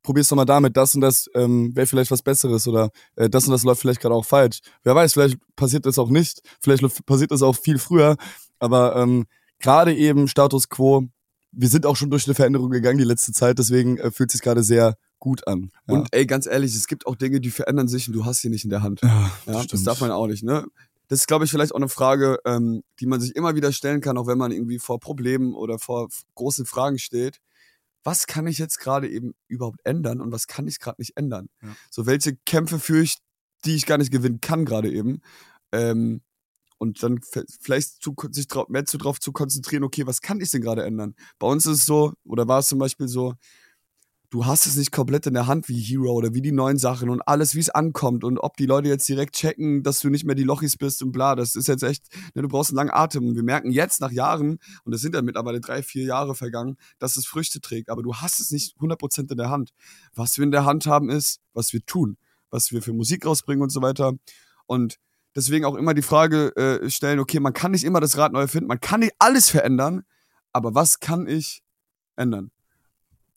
Speaker 2: probier's doch mal damit, das und das ähm, wäre vielleicht was Besseres oder äh, das und das läuft vielleicht gerade auch falsch. Wer weiß, vielleicht passiert das auch nicht, vielleicht passiert das auch viel früher, aber ähm, gerade eben Status Quo, wir sind auch schon durch eine Veränderung gegangen die letzte Zeit, deswegen äh, fühlt sich gerade sehr gut an. Ja.
Speaker 1: Und ey, ganz ehrlich, es gibt auch Dinge, die verändern sich und du hast sie nicht in der Hand.
Speaker 2: ja,
Speaker 1: Ja, das darf man auch nicht, ne? Das ist, glaube ich, vielleicht auch eine Frage, ähm, die man sich immer wieder stellen kann, auch wenn man irgendwie vor Problemen oder vor großen Fragen steht. Was kann ich jetzt gerade eben überhaupt ändern und was kann ich gerade nicht ändern?
Speaker 2: Ja.
Speaker 1: So, welche Kämpfe führe ich, die ich gar nicht gewinnen kann gerade eben? Ähm, und dann vielleicht zu, sich mehr zu drauf zu konzentrieren, okay, was kann ich denn gerade ändern? Bei uns ist es so, oder war es zum Beispiel so, du hast es nicht komplett in der Hand wie Hero oder wie die neuen Sachen und alles, wie es ankommt und ob die Leute jetzt direkt checken, dass du nicht mehr die Lochis bist und bla, das ist jetzt echt, ne, du brauchst einen langen Atem. Und wir merken jetzt nach Jahren, und es sind ja mittlerweile drei, vier Jahre vergangen, dass es Früchte trägt, aber du hast es nicht 100% in der Hand. Was wir in der Hand haben ist, was wir tun, was wir für Musik rausbringen und so weiter. Und deswegen auch immer die Frage äh, stellen, okay, man kann nicht immer das Rad neu erfinden, man kann nicht alles verändern, aber was kann ich ändern?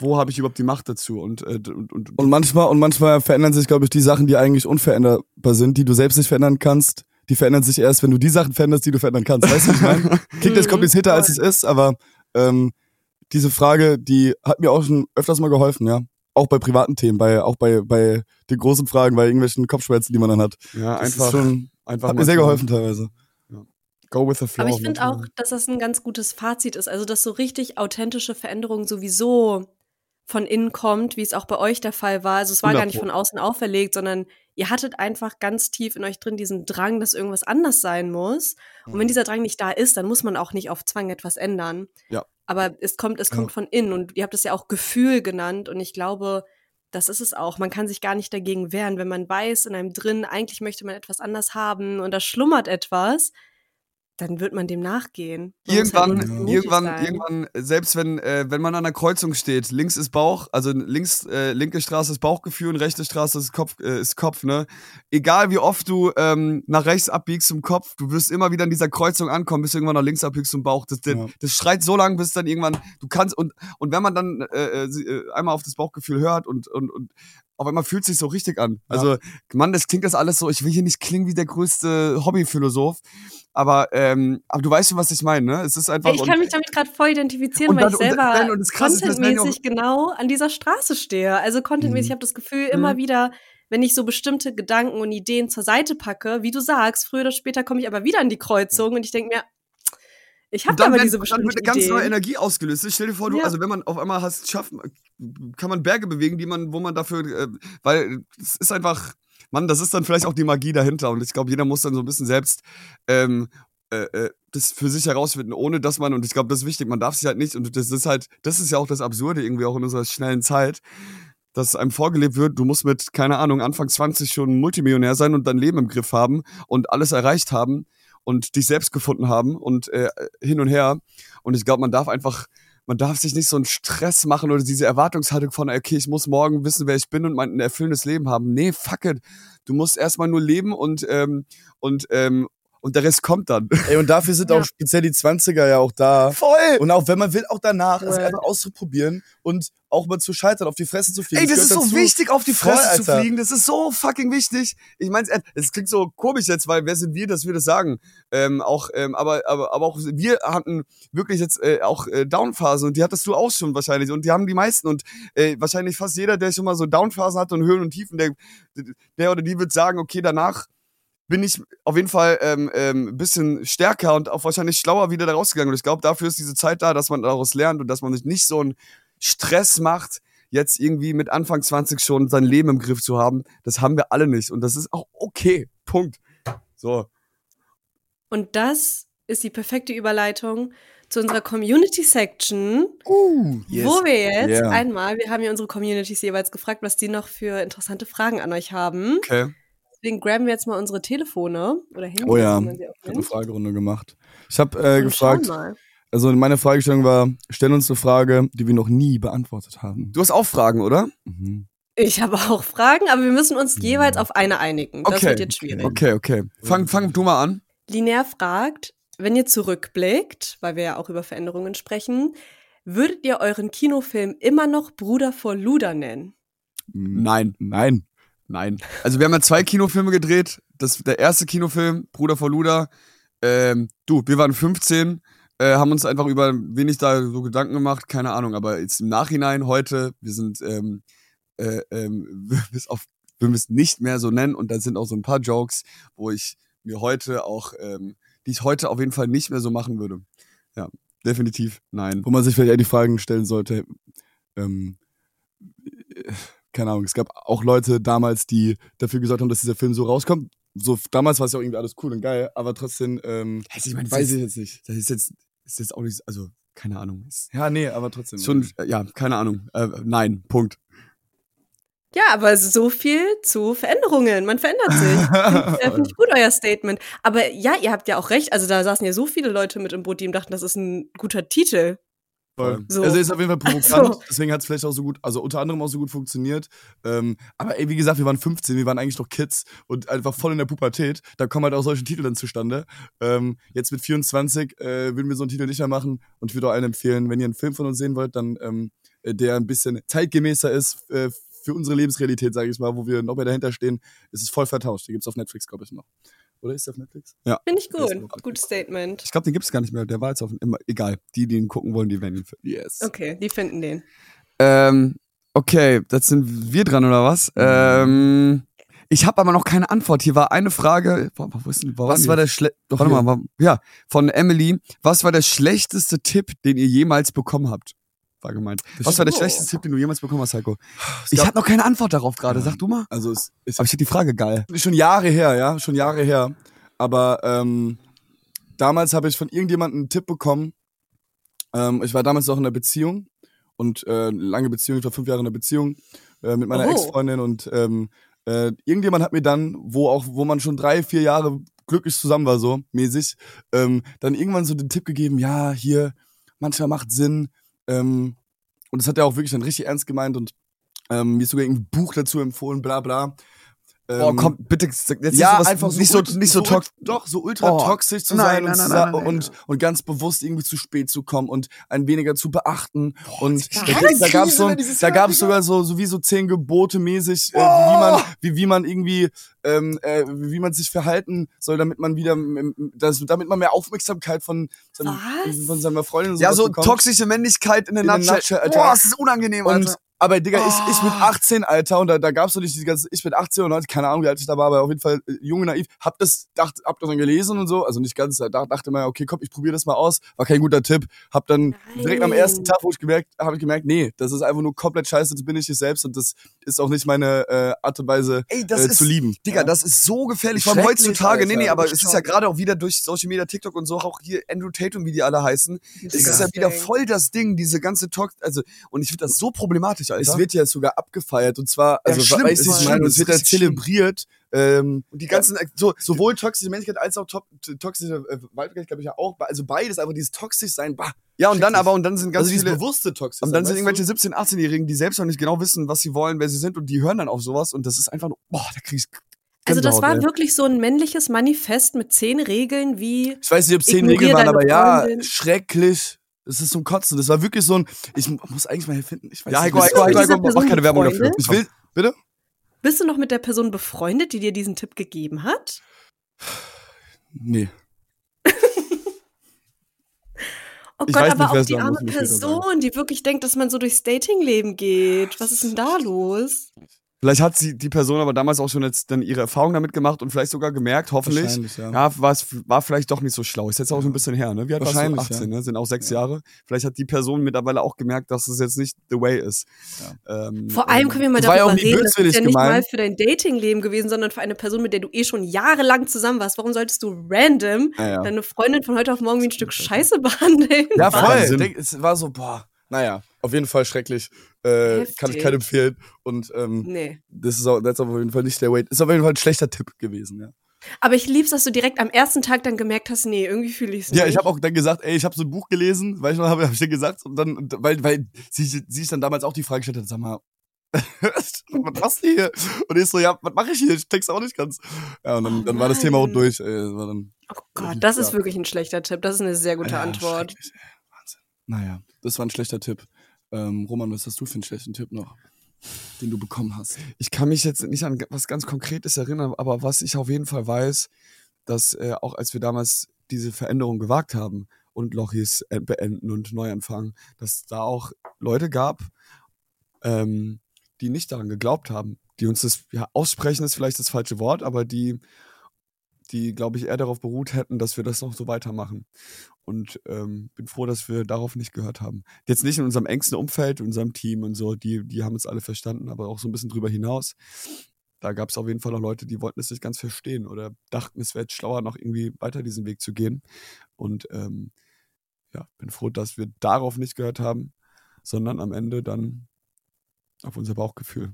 Speaker 1: Wo habe ich überhaupt die Macht dazu? Und, äh, und, und,
Speaker 2: Und manchmal, und manchmal verändern sich, glaube ich, die Sachen, die eigentlich unveränderbar sind, die du selbst nicht verändern kannst. Die verändern sich erst, wenn du die Sachen veränderst, die du verändern kannst. Weißt du, was ich meine? [LAUGHS] Klingt jetzt komplizierter, als es ist, aber ähm, diese Frage, die hat mir auch schon öfters mal geholfen, ja. Auch bei privaten Themen, bei, auch bei, bei den großen Fragen, bei irgendwelchen Kopfschmerzen, die man dann hat.
Speaker 1: ja,
Speaker 2: Das
Speaker 1: einfach,
Speaker 2: ist schon,
Speaker 1: einfach
Speaker 2: hat mir sehr
Speaker 1: so
Speaker 2: geholfen teilweise.
Speaker 1: Go with the flow.
Speaker 3: Aber ich finde auch, dass das ein ganz gutes Fazit ist. Also, dass so richtig authentische Veränderung sowieso von innen kommt, wie es auch bei euch der Fall war. Also es war
Speaker 1: 100
Speaker 3: gar nicht von außen auferlegt, sondern ihr hattet einfach ganz tief in euch drin diesen Drang, dass irgendwas anders sein muss. Und wenn dieser Drang nicht da ist, dann muss man auch nicht auf Zwang etwas ändern.
Speaker 1: Ja.
Speaker 3: Aber es kommt, es kommt von innen und ihr habt es ja auch Gefühl genannt und ich glaube, das ist es auch. Man kann sich gar nicht dagegen wehren, wenn man weiß in einem drin, eigentlich möchte man etwas anders haben und da schlummert etwas, dann wird man dem nachgehen. Man halt
Speaker 1: Irgendwann,
Speaker 3: mutig
Speaker 1: irgendwann,
Speaker 3: sein.
Speaker 1: irgendwann, selbst wenn, äh, wenn man an der Kreuzung steht, links ist Bauch, also links, äh, linke Straße ist Bauchgefühl und rechte Straße ist Kopf, äh, ist Kopf, ne? Egal wie oft du ähm, nach rechts abbiegst zum Kopf, du wirst immer wieder an dieser Kreuzung ankommen, bis du irgendwann nach links abbiegst zum Bauch. Das, das,
Speaker 2: Ja.
Speaker 1: das schreit so lange, bis dann irgendwann, du kannst, und, und wenn man dann äh, äh, sie- äh, einmal auf das Bauchgefühl hört und, und, und auf einmal fühlt es sich so richtig an. Also, Mann, das klingt das alles so, ich will hier nicht klingen wie der größte Hobbyphilosoph, aber, ähm, aber du weißt schon, was ich meine, ne? Es ist einfach.
Speaker 3: Ich kann mich damit gerade voll identifizieren, weil
Speaker 1: dann-
Speaker 3: ich selber
Speaker 1: und
Speaker 3: contentmäßig genau an dieser Straße stehe. Also contentmäßig, ich habe das Gefühl, immer
Speaker 1: Mhm.
Speaker 3: wieder, wenn ich so bestimmte Gedanken und Ideen zur Seite packe, wie du sagst, früher oder später komme ich aber wieder an die Kreuzung und ich denke mir, ich habe
Speaker 1: dann,
Speaker 3: aber diese
Speaker 1: dann wird eine ganz neue. Energie ausgelöst. Stell dir vor, du,
Speaker 3: Ja.
Speaker 1: also wenn man auf einmal hast, schafft, kann man Berge bewegen, die man, wo man dafür, äh, weil es ist einfach, Mann, das ist dann vielleicht auch die Magie dahinter. Und ich glaube, jeder muss dann so ein bisschen selbst ähm, äh, äh, das für sich herausfinden, ohne dass man, und ich glaube, das ist wichtig, man darf sich halt nicht, und das ist halt, das ist ja auch das Absurde irgendwie auch in unserer schnellen Zeit, dass einem vorgelebt wird, du musst mit, keine Ahnung, Anfang 20 schon Multimillionär sein und dein Leben im Griff haben und alles erreicht haben und dich selbst gefunden haben und äh, hin und her. Und ich glaube, man darf einfach, man darf sich nicht so einen Stress machen oder diese Erwartungshaltung von, okay, ich muss morgen wissen, wer ich bin und mein ein erfüllendes Leben haben. Nee, fuck it. Du musst erstmal nur leben und, ähm, und, ähm, und der Rest kommt dann. [LAUGHS]
Speaker 2: Ey, und dafür sind auch speziell die 20er ja auch da.
Speaker 1: Voll!
Speaker 2: Und auch wenn man will, auch danach, es
Speaker 3: Voll.
Speaker 2: einfach auszuprobieren und auch mal zu scheitern, auf die Fresse zu fliegen.
Speaker 1: Ey, das ist
Speaker 2: gehört
Speaker 1: so
Speaker 2: dazu.
Speaker 1: wichtig, auf die
Speaker 2: Voll,
Speaker 1: Fresse zu
Speaker 2: Alter.
Speaker 1: fliegen. Das ist so fucking wichtig. Ich meine, es klingt so komisch jetzt, weil wer sind wir, dass wir das sagen? Ähm, auch, ähm, aber, aber, aber auch wir hatten wirklich jetzt äh, auch äh, Downphasen und die hattest du auch schon wahrscheinlich und die haben die meisten und äh, wahrscheinlich fast jeder, der schon mal so Downphasen hatte und Höhen und Tiefen, der, der oder die wird sagen, okay, danach bin ich auf jeden Fall ähm, ähm, ein bisschen stärker und auch wahrscheinlich schlauer wieder da rausgegangen. Und ich glaube, dafür ist diese Zeit da, dass man daraus lernt und dass man sich nicht so einen Stress macht, jetzt irgendwie mit Anfang 20 schon sein Leben im Griff zu haben. Das haben wir alle nicht. Und das ist auch okay. Punkt. So.
Speaker 3: Und das ist die perfekte Überleitung zu unserer Community Section,
Speaker 2: yes.
Speaker 3: wo wir jetzt
Speaker 2: Yeah.
Speaker 3: einmal, wir haben ja unsere Communities jeweils gefragt, was die noch für interessante Fragen an euch haben.
Speaker 1: Okay.
Speaker 3: Deswegen graben wir jetzt mal unsere Telefone oder Handys,
Speaker 2: Oh ja,
Speaker 3: wie man sie auch
Speaker 2: ich habe eine. Fragerunde gemacht. Ich habe äh, gefragt,
Speaker 3: mal.
Speaker 2: also meine Fragestellung war, stell uns eine Frage, die wir noch nie beantwortet haben.
Speaker 1: Du hast auch Fragen, oder?
Speaker 2: Mhm.
Speaker 3: Ich habe auch Fragen, aber wir müssen uns jeweils auf eine einigen. Das
Speaker 1: Okay.
Speaker 3: wird jetzt schwierig.
Speaker 1: Okay, okay. Fang, fang du mal an.
Speaker 3: Linear fragt, wenn ihr zurückblickt, weil wir ja auch über Veränderungen sprechen, würdet ihr euren Kinofilm immer noch Bruder vor Luder nennen?
Speaker 1: Nein.
Speaker 2: Nein.
Speaker 1: Nein. Also wir haben ja zwei Kinofilme gedreht. Das, der erste Kinofilm, Bruder vor Luda. Ähm, du, wir waren 15, äh, haben uns einfach über wenig da so Gedanken gemacht, keine Ahnung. Aber jetzt im Nachhinein heute, wir sind ähm, äh, ähm, [LAUGHS] bis auf, würden wir es nicht mehr so nennen. Und da sind auch so ein paar Jokes, wo ich mir heute auch, ähm, die ich heute auf jeden Fall nicht mehr so machen würde. Ja, definitiv nein.
Speaker 2: Wo man sich vielleicht eher die Fragen stellen sollte, ähm, äh, keine Ahnung, es gab auch Leute damals, die dafür gesorgt haben, dass dieser Film so rauskommt. So, damals war es ja auch irgendwie alles cool und geil, aber trotzdem, ähm,
Speaker 1: Also ich meine,
Speaker 2: weiß
Speaker 1: ist-
Speaker 2: ich jetzt nicht.
Speaker 1: Das ist jetzt, ist jetzt auch nicht, also keine Ahnung. Ist
Speaker 2: Ja, nee, aber trotzdem.
Speaker 1: schon, ja, keine Ahnung. Äh, nein, Punkt.
Speaker 3: Ja, aber so viel zu Veränderungen. Man verändert sich. [LAUGHS] Finde ich gut, euer Statement. Aber ja, ihr habt ja auch recht. Also da saßen ja so viele Leute mit im Boot, die ihm dachten, das ist ein guter Titel.
Speaker 2: Voll.
Speaker 3: So.
Speaker 2: Also ist auf jeden Fall [LAUGHS] provokant,
Speaker 3: So.
Speaker 2: deswegen hat es vielleicht auch so gut, also unter anderem auch so gut funktioniert. Ähm, aber ey, wie gesagt, wir waren 15, wir waren eigentlich noch Kids und einfach voll in der Pubertät. Da kommen halt auch solche Titel dann zustande. Ähm, jetzt mit 24 äh, würden wir so einen Titel nicht mehr machen und ich würde auch allen empfehlen, wenn ihr einen Film von uns sehen wollt, dann ähm, äh, der ein bisschen zeitgemäßer ist äh, für unsere Lebensrealität, sage ich mal, wo wir noch mehr dahinter stehen, ist es voll vertauscht. Die gibt's auf Netflix, glaube ich, noch. Oder ist der auf Netflix?
Speaker 3: Finde ich
Speaker 2: Das
Speaker 3: gut. Gutes Statement.
Speaker 1: Ich glaube, den gibt's gar nicht mehr. Der war jetzt auf immer egal. Die, die ihn gucken wollen, die werden ihn finden.
Speaker 2: Yes.
Speaker 3: Okay, die finden den.
Speaker 1: Ähm, okay, jetzt sind wir dran oder was? Ähm, ich habe aber noch keine Antwort. Hier war eine Frage. Wo, wo ist denn, wo
Speaker 2: Was war der? Schle... Doch,
Speaker 1: Warte
Speaker 2: hier.
Speaker 1: mal, war, ja, von Emily. Was war der schlechteste Tipp, den ihr jemals bekommen habt? War gemeint. Was war der schlechteste Tipp, den du jemals bekommen hast, Heiko?
Speaker 2: Es
Speaker 1: Ich habe noch keine Antwort darauf gerade. Sag du mal.
Speaker 2: Also es ist
Speaker 1: Aber ich finde die Frage geil.
Speaker 2: schon Jahre her, ja, schon Jahre her. Aber ähm, damals habe ich von irgendjemandem einen Tipp bekommen. Ähm, ich war damals noch in einer Beziehung und äh, lange Beziehung, ich war fünf Jahre in einer Beziehung äh, mit meiner
Speaker 3: Oh.
Speaker 2: Ex-Freundin und ähm, äh, irgendjemand hat mir dann, wo auch, wo man schon drei, vier Jahre glücklich zusammen war, so mäßig, ähm, dann irgendwann so den Tipp gegeben, ja, hier, manchmal macht Sinn. Ähm, und das hat er auch wirklich dann richtig ernst gemeint und ähm, mir ist sogar ein Buch dazu empfohlen, bla bla.
Speaker 1: Boah, komm, bitte, jetzt
Speaker 2: ja,
Speaker 1: sowas
Speaker 2: einfach
Speaker 1: nicht so,
Speaker 2: ult-
Speaker 1: nicht so toxisch.
Speaker 2: Doch, so ultra
Speaker 1: Oh.
Speaker 2: toxisch zu
Speaker 1: Nein,
Speaker 2: sein
Speaker 1: nein,
Speaker 2: und,
Speaker 1: nein,
Speaker 2: und, und ganz bewusst irgendwie zu spät zu kommen und einen weniger zu beachten. und da, da gab's so, ein- da gab's sogar so, so wie so zehn Gebote mäßig, äh, wie, wie man, wie, wie man irgendwie, ähm, äh, wie man sich verhalten soll, damit man wieder, ähm, das, damit man mehr Aufmerksamkeit von, seinem, von seiner Freundin und
Speaker 1: Ja, so
Speaker 2: bekommt.
Speaker 1: toxische Männlichkeit in der Nutshell.
Speaker 2: Alter.
Speaker 1: Boah, das ist unangenehm,
Speaker 2: Und,
Speaker 1: Alter.
Speaker 2: Aber Digga, ich, ich
Speaker 1: Oh.
Speaker 2: mit 18, Alter, und da, da gab's doch nicht diese ganze, ich mit 18 und 19, keine Ahnung, wie alt ich da war, aber auf jeden Fall äh, jung und naiv, hab das, dacht, hab das dann gelesen und so, also nicht ganz, da dachte mal, okay, komm, ich probiere das mal aus, war kein guter Tipp, hab dann direkt am
Speaker 3: Nein.
Speaker 2: ersten Tag, wo ich gemerkt, habe ich gemerkt, nee, das ist einfach nur komplett scheiße, das bin ich nicht selbst und das ist auch nicht meine äh, Art und Weise
Speaker 1: Ey, das
Speaker 2: äh,
Speaker 1: ist,
Speaker 2: zu lieben.
Speaker 1: Digga,
Speaker 2: Ja.
Speaker 1: das ist so gefährlich. Vor allem heutzutage, nee, nee,
Speaker 2: Alter.
Speaker 1: aber es ist ja gerade auch wieder durch Social Media, TikTok und so, auch hier Andrew Tatum, wie die alle heißen. Es ist ja wieder voll das Ding, diese ganze Tox, also, und ich finde das so problematisch, Alter.
Speaker 2: Es wird ja sogar abgefeiert und zwar, also
Speaker 1: schlimm,
Speaker 2: weißt du, ich meine,
Speaker 1: es
Speaker 2: wird ja zelebriert. Ähm,
Speaker 1: und die ganzen, so,
Speaker 2: sowohl toxische Männlichkeit als auch top, toxische äh, Weiblichkeit, glaube ich ja auch. Also beides, aber dieses toxisch sein, bah.
Speaker 1: ja, und dann aber, und dann sind ganz
Speaker 2: also
Speaker 1: viele,
Speaker 2: bewusste toxisch
Speaker 1: und dann sind irgendwelche
Speaker 2: du?
Speaker 1: 17-, 18-Jährigen, die selbst noch nicht genau wissen, was sie wollen, wer sie sind, und die hören dann auf sowas, und das ist einfach nur, boah, da krieg ich
Speaker 3: Also das war
Speaker 1: ey.
Speaker 3: wirklich so ein männliches Manifest mit zehn Regeln, wie
Speaker 2: Ich weiß nicht, ob es zehn Regeln waren, aber ja, schrecklich. Das ist so ein Kotzen. Das war wirklich so ein, ich muss eigentlich mal finden. Ich weiß
Speaker 1: Ja,
Speaker 2: nicht,
Speaker 1: Heiko, Heiko,
Speaker 2: es
Speaker 1: Heiko, Heiko, mach keine Werbung dafür.
Speaker 2: Ich will, bitte?
Speaker 3: bist du noch mit der Person befreundet, die dir diesen Tipp gegeben hat?
Speaker 2: Nee. [LAUGHS]
Speaker 3: Oh
Speaker 1: Ich
Speaker 3: Gott,
Speaker 1: weiß
Speaker 3: aber
Speaker 1: nicht,
Speaker 3: auch
Speaker 1: es
Speaker 3: die arme. Person, die wirklich denkt, dass man so durchs Datingleben geht. Was ist denn da los?
Speaker 1: Vielleicht hat sie die Person aber damals auch schon jetzt dann ihre Erfahrung damit gemacht und vielleicht sogar gemerkt, hoffentlich.
Speaker 2: Ja.
Speaker 1: Ja, war, es- war vielleicht doch nicht so schlau. Ist jetzt auch so ein bisschen her, ne? Wie alt warst du?
Speaker 2: Wahrscheinlich,
Speaker 1: 18,
Speaker 2: ja.
Speaker 1: ne? Sind auch sechs Jahre. Vielleicht hat die Person mittlerweile auch gemerkt, dass es jetzt nicht the way ist. Ähm,
Speaker 3: Vor allem können wir mal
Speaker 2: ja
Speaker 3: darüber reden, das ist ja nicht mal
Speaker 2: gemeint.
Speaker 3: für dein Datingleben gewesen, sondern für eine Person, mit der du eh schon jahrelang zusammen warst. Warum solltest du random
Speaker 2: Ja, ja.
Speaker 3: deine Freundin von heute auf morgen wie ein Stück Scheiße [LAUGHS] behandeln?
Speaker 2: Ja, voll. Es war so, boah. Naja, auf jeden Fall schrecklich. Äh, kann ich keinem empfehlen. Und ähm,
Speaker 3: Nee.
Speaker 2: das ist auch, das ist auf jeden Fall nicht der Way. Ist auf jeden Fall ein schlechter Tipp gewesen, ja.
Speaker 3: Aber ich lieb's, dass du direkt am ersten Tag dann gemerkt hast, nee, irgendwie fühle ich's nicht.
Speaker 2: Ja, ich habe auch dann gesagt, ey, ich habe so ein Buch gelesen, weil ich noch habe hab ich dir gesagt und dann weil weil sie sie sich dann damals auch die Frage gestellt hat, sag mal, [LAUGHS] was machst du hier? Und ich so, ja, was mache ich hier? Ich check's auch nicht ganz. Ja, und dann,
Speaker 3: Oh
Speaker 2: dann war das Thema auch durch. Ey, das war dann,
Speaker 3: Oh Gott, das ist
Speaker 2: Ja.
Speaker 3: wirklich ein schlechter Tipp. Das ist eine sehr gute
Speaker 2: Ja,
Speaker 3: Antwort.
Speaker 2: Wahnsinn. Naja, das war ein schlechter Tipp. Ähm, Roman, was hast du für einen schlechten Tipp noch, den du bekommen hast?
Speaker 1: ich kann mich jetzt nicht an was ganz Konkretes erinnern, aber was ich auf jeden Fall weiß, dass äh, auch als wir damals diese Veränderung gewagt haben und Lochis äh, beenden und neu anfangen, dass da auch Leute gab, ähm, die nicht daran geglaubt haben, die uns das ja aussprechen ist vielleicht das falsche Wort, aber die die glaube ich eher darauf beruht hätten, dass wir das noch so weitermachen. Und ähm, bin froh, dass wir darauf nicht gehört haben. Jetzt nicht in unserem engsten Umfeld, in unserem Team und so, die, die haben uns alle verstanden, aber auch so ein bisschen drüber hinaus. Da gab es auf jeden Fall auch Leute, die wollten es nicht ganz verstehen oder dachten, es wäre schlauer, noch irgendwie weiter diesen Weg zu gehen. Und ähm, ja, bin froh, dass wir darauf nicht gehört haben, sondern am Ende dann auf unser Bauchgefühl.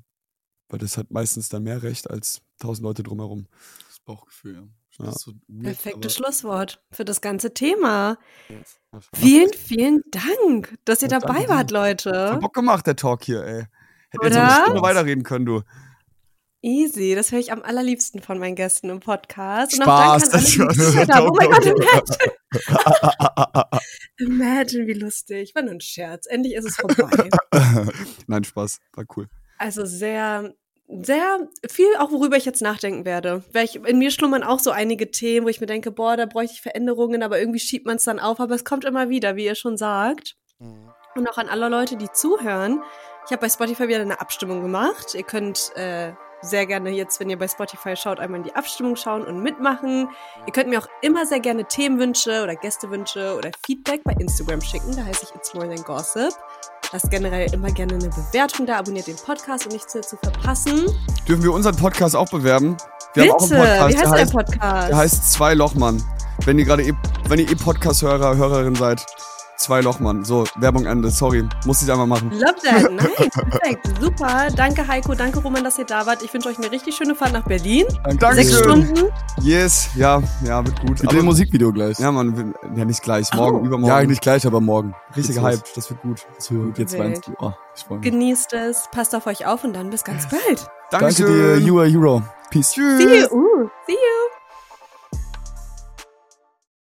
Speaker 1: Weil das hat meistens dann mehr Recht als tausend Leute drumherum.
Speaker 2: Das Bauchgefühl, ja.
Speaker 1: Ja.
Speaker 2: Das ist so weird,
Speaker 3: Perfektes
Speaker 2: aber-
Speaker 3: Schlusswort für das ganze Thema. Vielen, vielen Dank, dass ihr
Speaker 1: Ja,
Speaker 3: dabei
Speaker 1: danke
Speaker 3: wart. Leute.
Speaker 1: Hat Bock gemacht, der Talk hier, ey. Hätte jetzt noch eine Stunde weiterreden können, du.
Speaker 3: Easy, das höre ich am allerliebsten von meinen Gästen im Podcast. Und
Speaker 1: Spaß, [LAUGHS]
Speaker 3: auch dann
Speaker 1: das
Speaker 3: kann zugehört haben, oh mein Gott, imagine. [LAUGHS] imagine, wie lustig. War nur ein Scherz. Endlich ist es vorbei. [LAUGHS]
Speaker 1: Nein, Spaß. War cool.
Speaker 3: Also sehr, sehr viel, auch worüber ich jetzt nachdenken werde. Weil ich, in mir schlummern auch so einige Themen, wo ich mir denke, boah, da bräuchte ich Veränderungen, aber irgendwie schiebt man es dann auf. Aber es kommt immer wieder, wie ihr schon sagt. Und auch an alle Leute, die zuhören. Ich habe bei Spotify wieder eine Abstimmung gemacht. Ihr könnt äh, sehr gerne jetzt, wenn ihr bei Spotify schaut, einmal in die Abstimmung schauen und mitmachen. Ihr könnt mir auch immer sehr gerne Themenwünsche oder Gästewünsche oder Feedback bei Instagram schicken. Da heiße ich It's More Than Gossip. Lasst generell immer gerne eine Bewertung da, abonniert den Podcast, um nichts mehr zu verpassen.
Speaker 1: Dürfen wir unseren Podcast auch bewerben? Wir
Speaker 3: Bitte,
Speaker 1: haben auch einen Podcast,
Speaker 3: wie heißt
Speaker 1: der,
Speaker 3: der
Speaker 1: heißt,
Speaker 3: Podcast?
Speaker 1: der heißt Zwei Lochmann. Wenn ihr gerade eh, wenn ihr eh Podcast-Hörer, Hörerin seid, zwei Loch, Mann. So, Werbung Ende. Sorry, muss ich einmal machen.
Speaker 3: Love that. [LAUGHS] Nice. Perfekt. Super. Danke, Heiko. Danke, Roman, dass ihr da wart. Ich wünsche euch eine richtig schöne Fahrt nach Berlin.
Speaker 1: Danke.
Speaker 3: Sechs Stunden.
Speaker 1: Yes, ja, ja, wird gut.
Speaker 2: Wir drehen Musikvideo gleich.
Speaker 1: Ja, Mann, wir- ja, nicht gleich. Morgen,
Speaker 3: Oh.
Speaker 1: übermorgen.
Speaker 2: Ja, nicht gleich, aber morgen.
Speaker 1: Richtig gehypt. Das wird gut.
Speaker 2: Das wird gut. Jetzt
Speaker 3: Wild.
Speaker 2: weinst du. Oh, ich freu mich.
Speaker 3: Genießt es. Passt auf euch auf und dann bis ganz bald.
Speaker 2: Danke dir, you are a hero. Peace.
Speaker 1: Tschüss.
Speaker 3: See you. Uh, see you.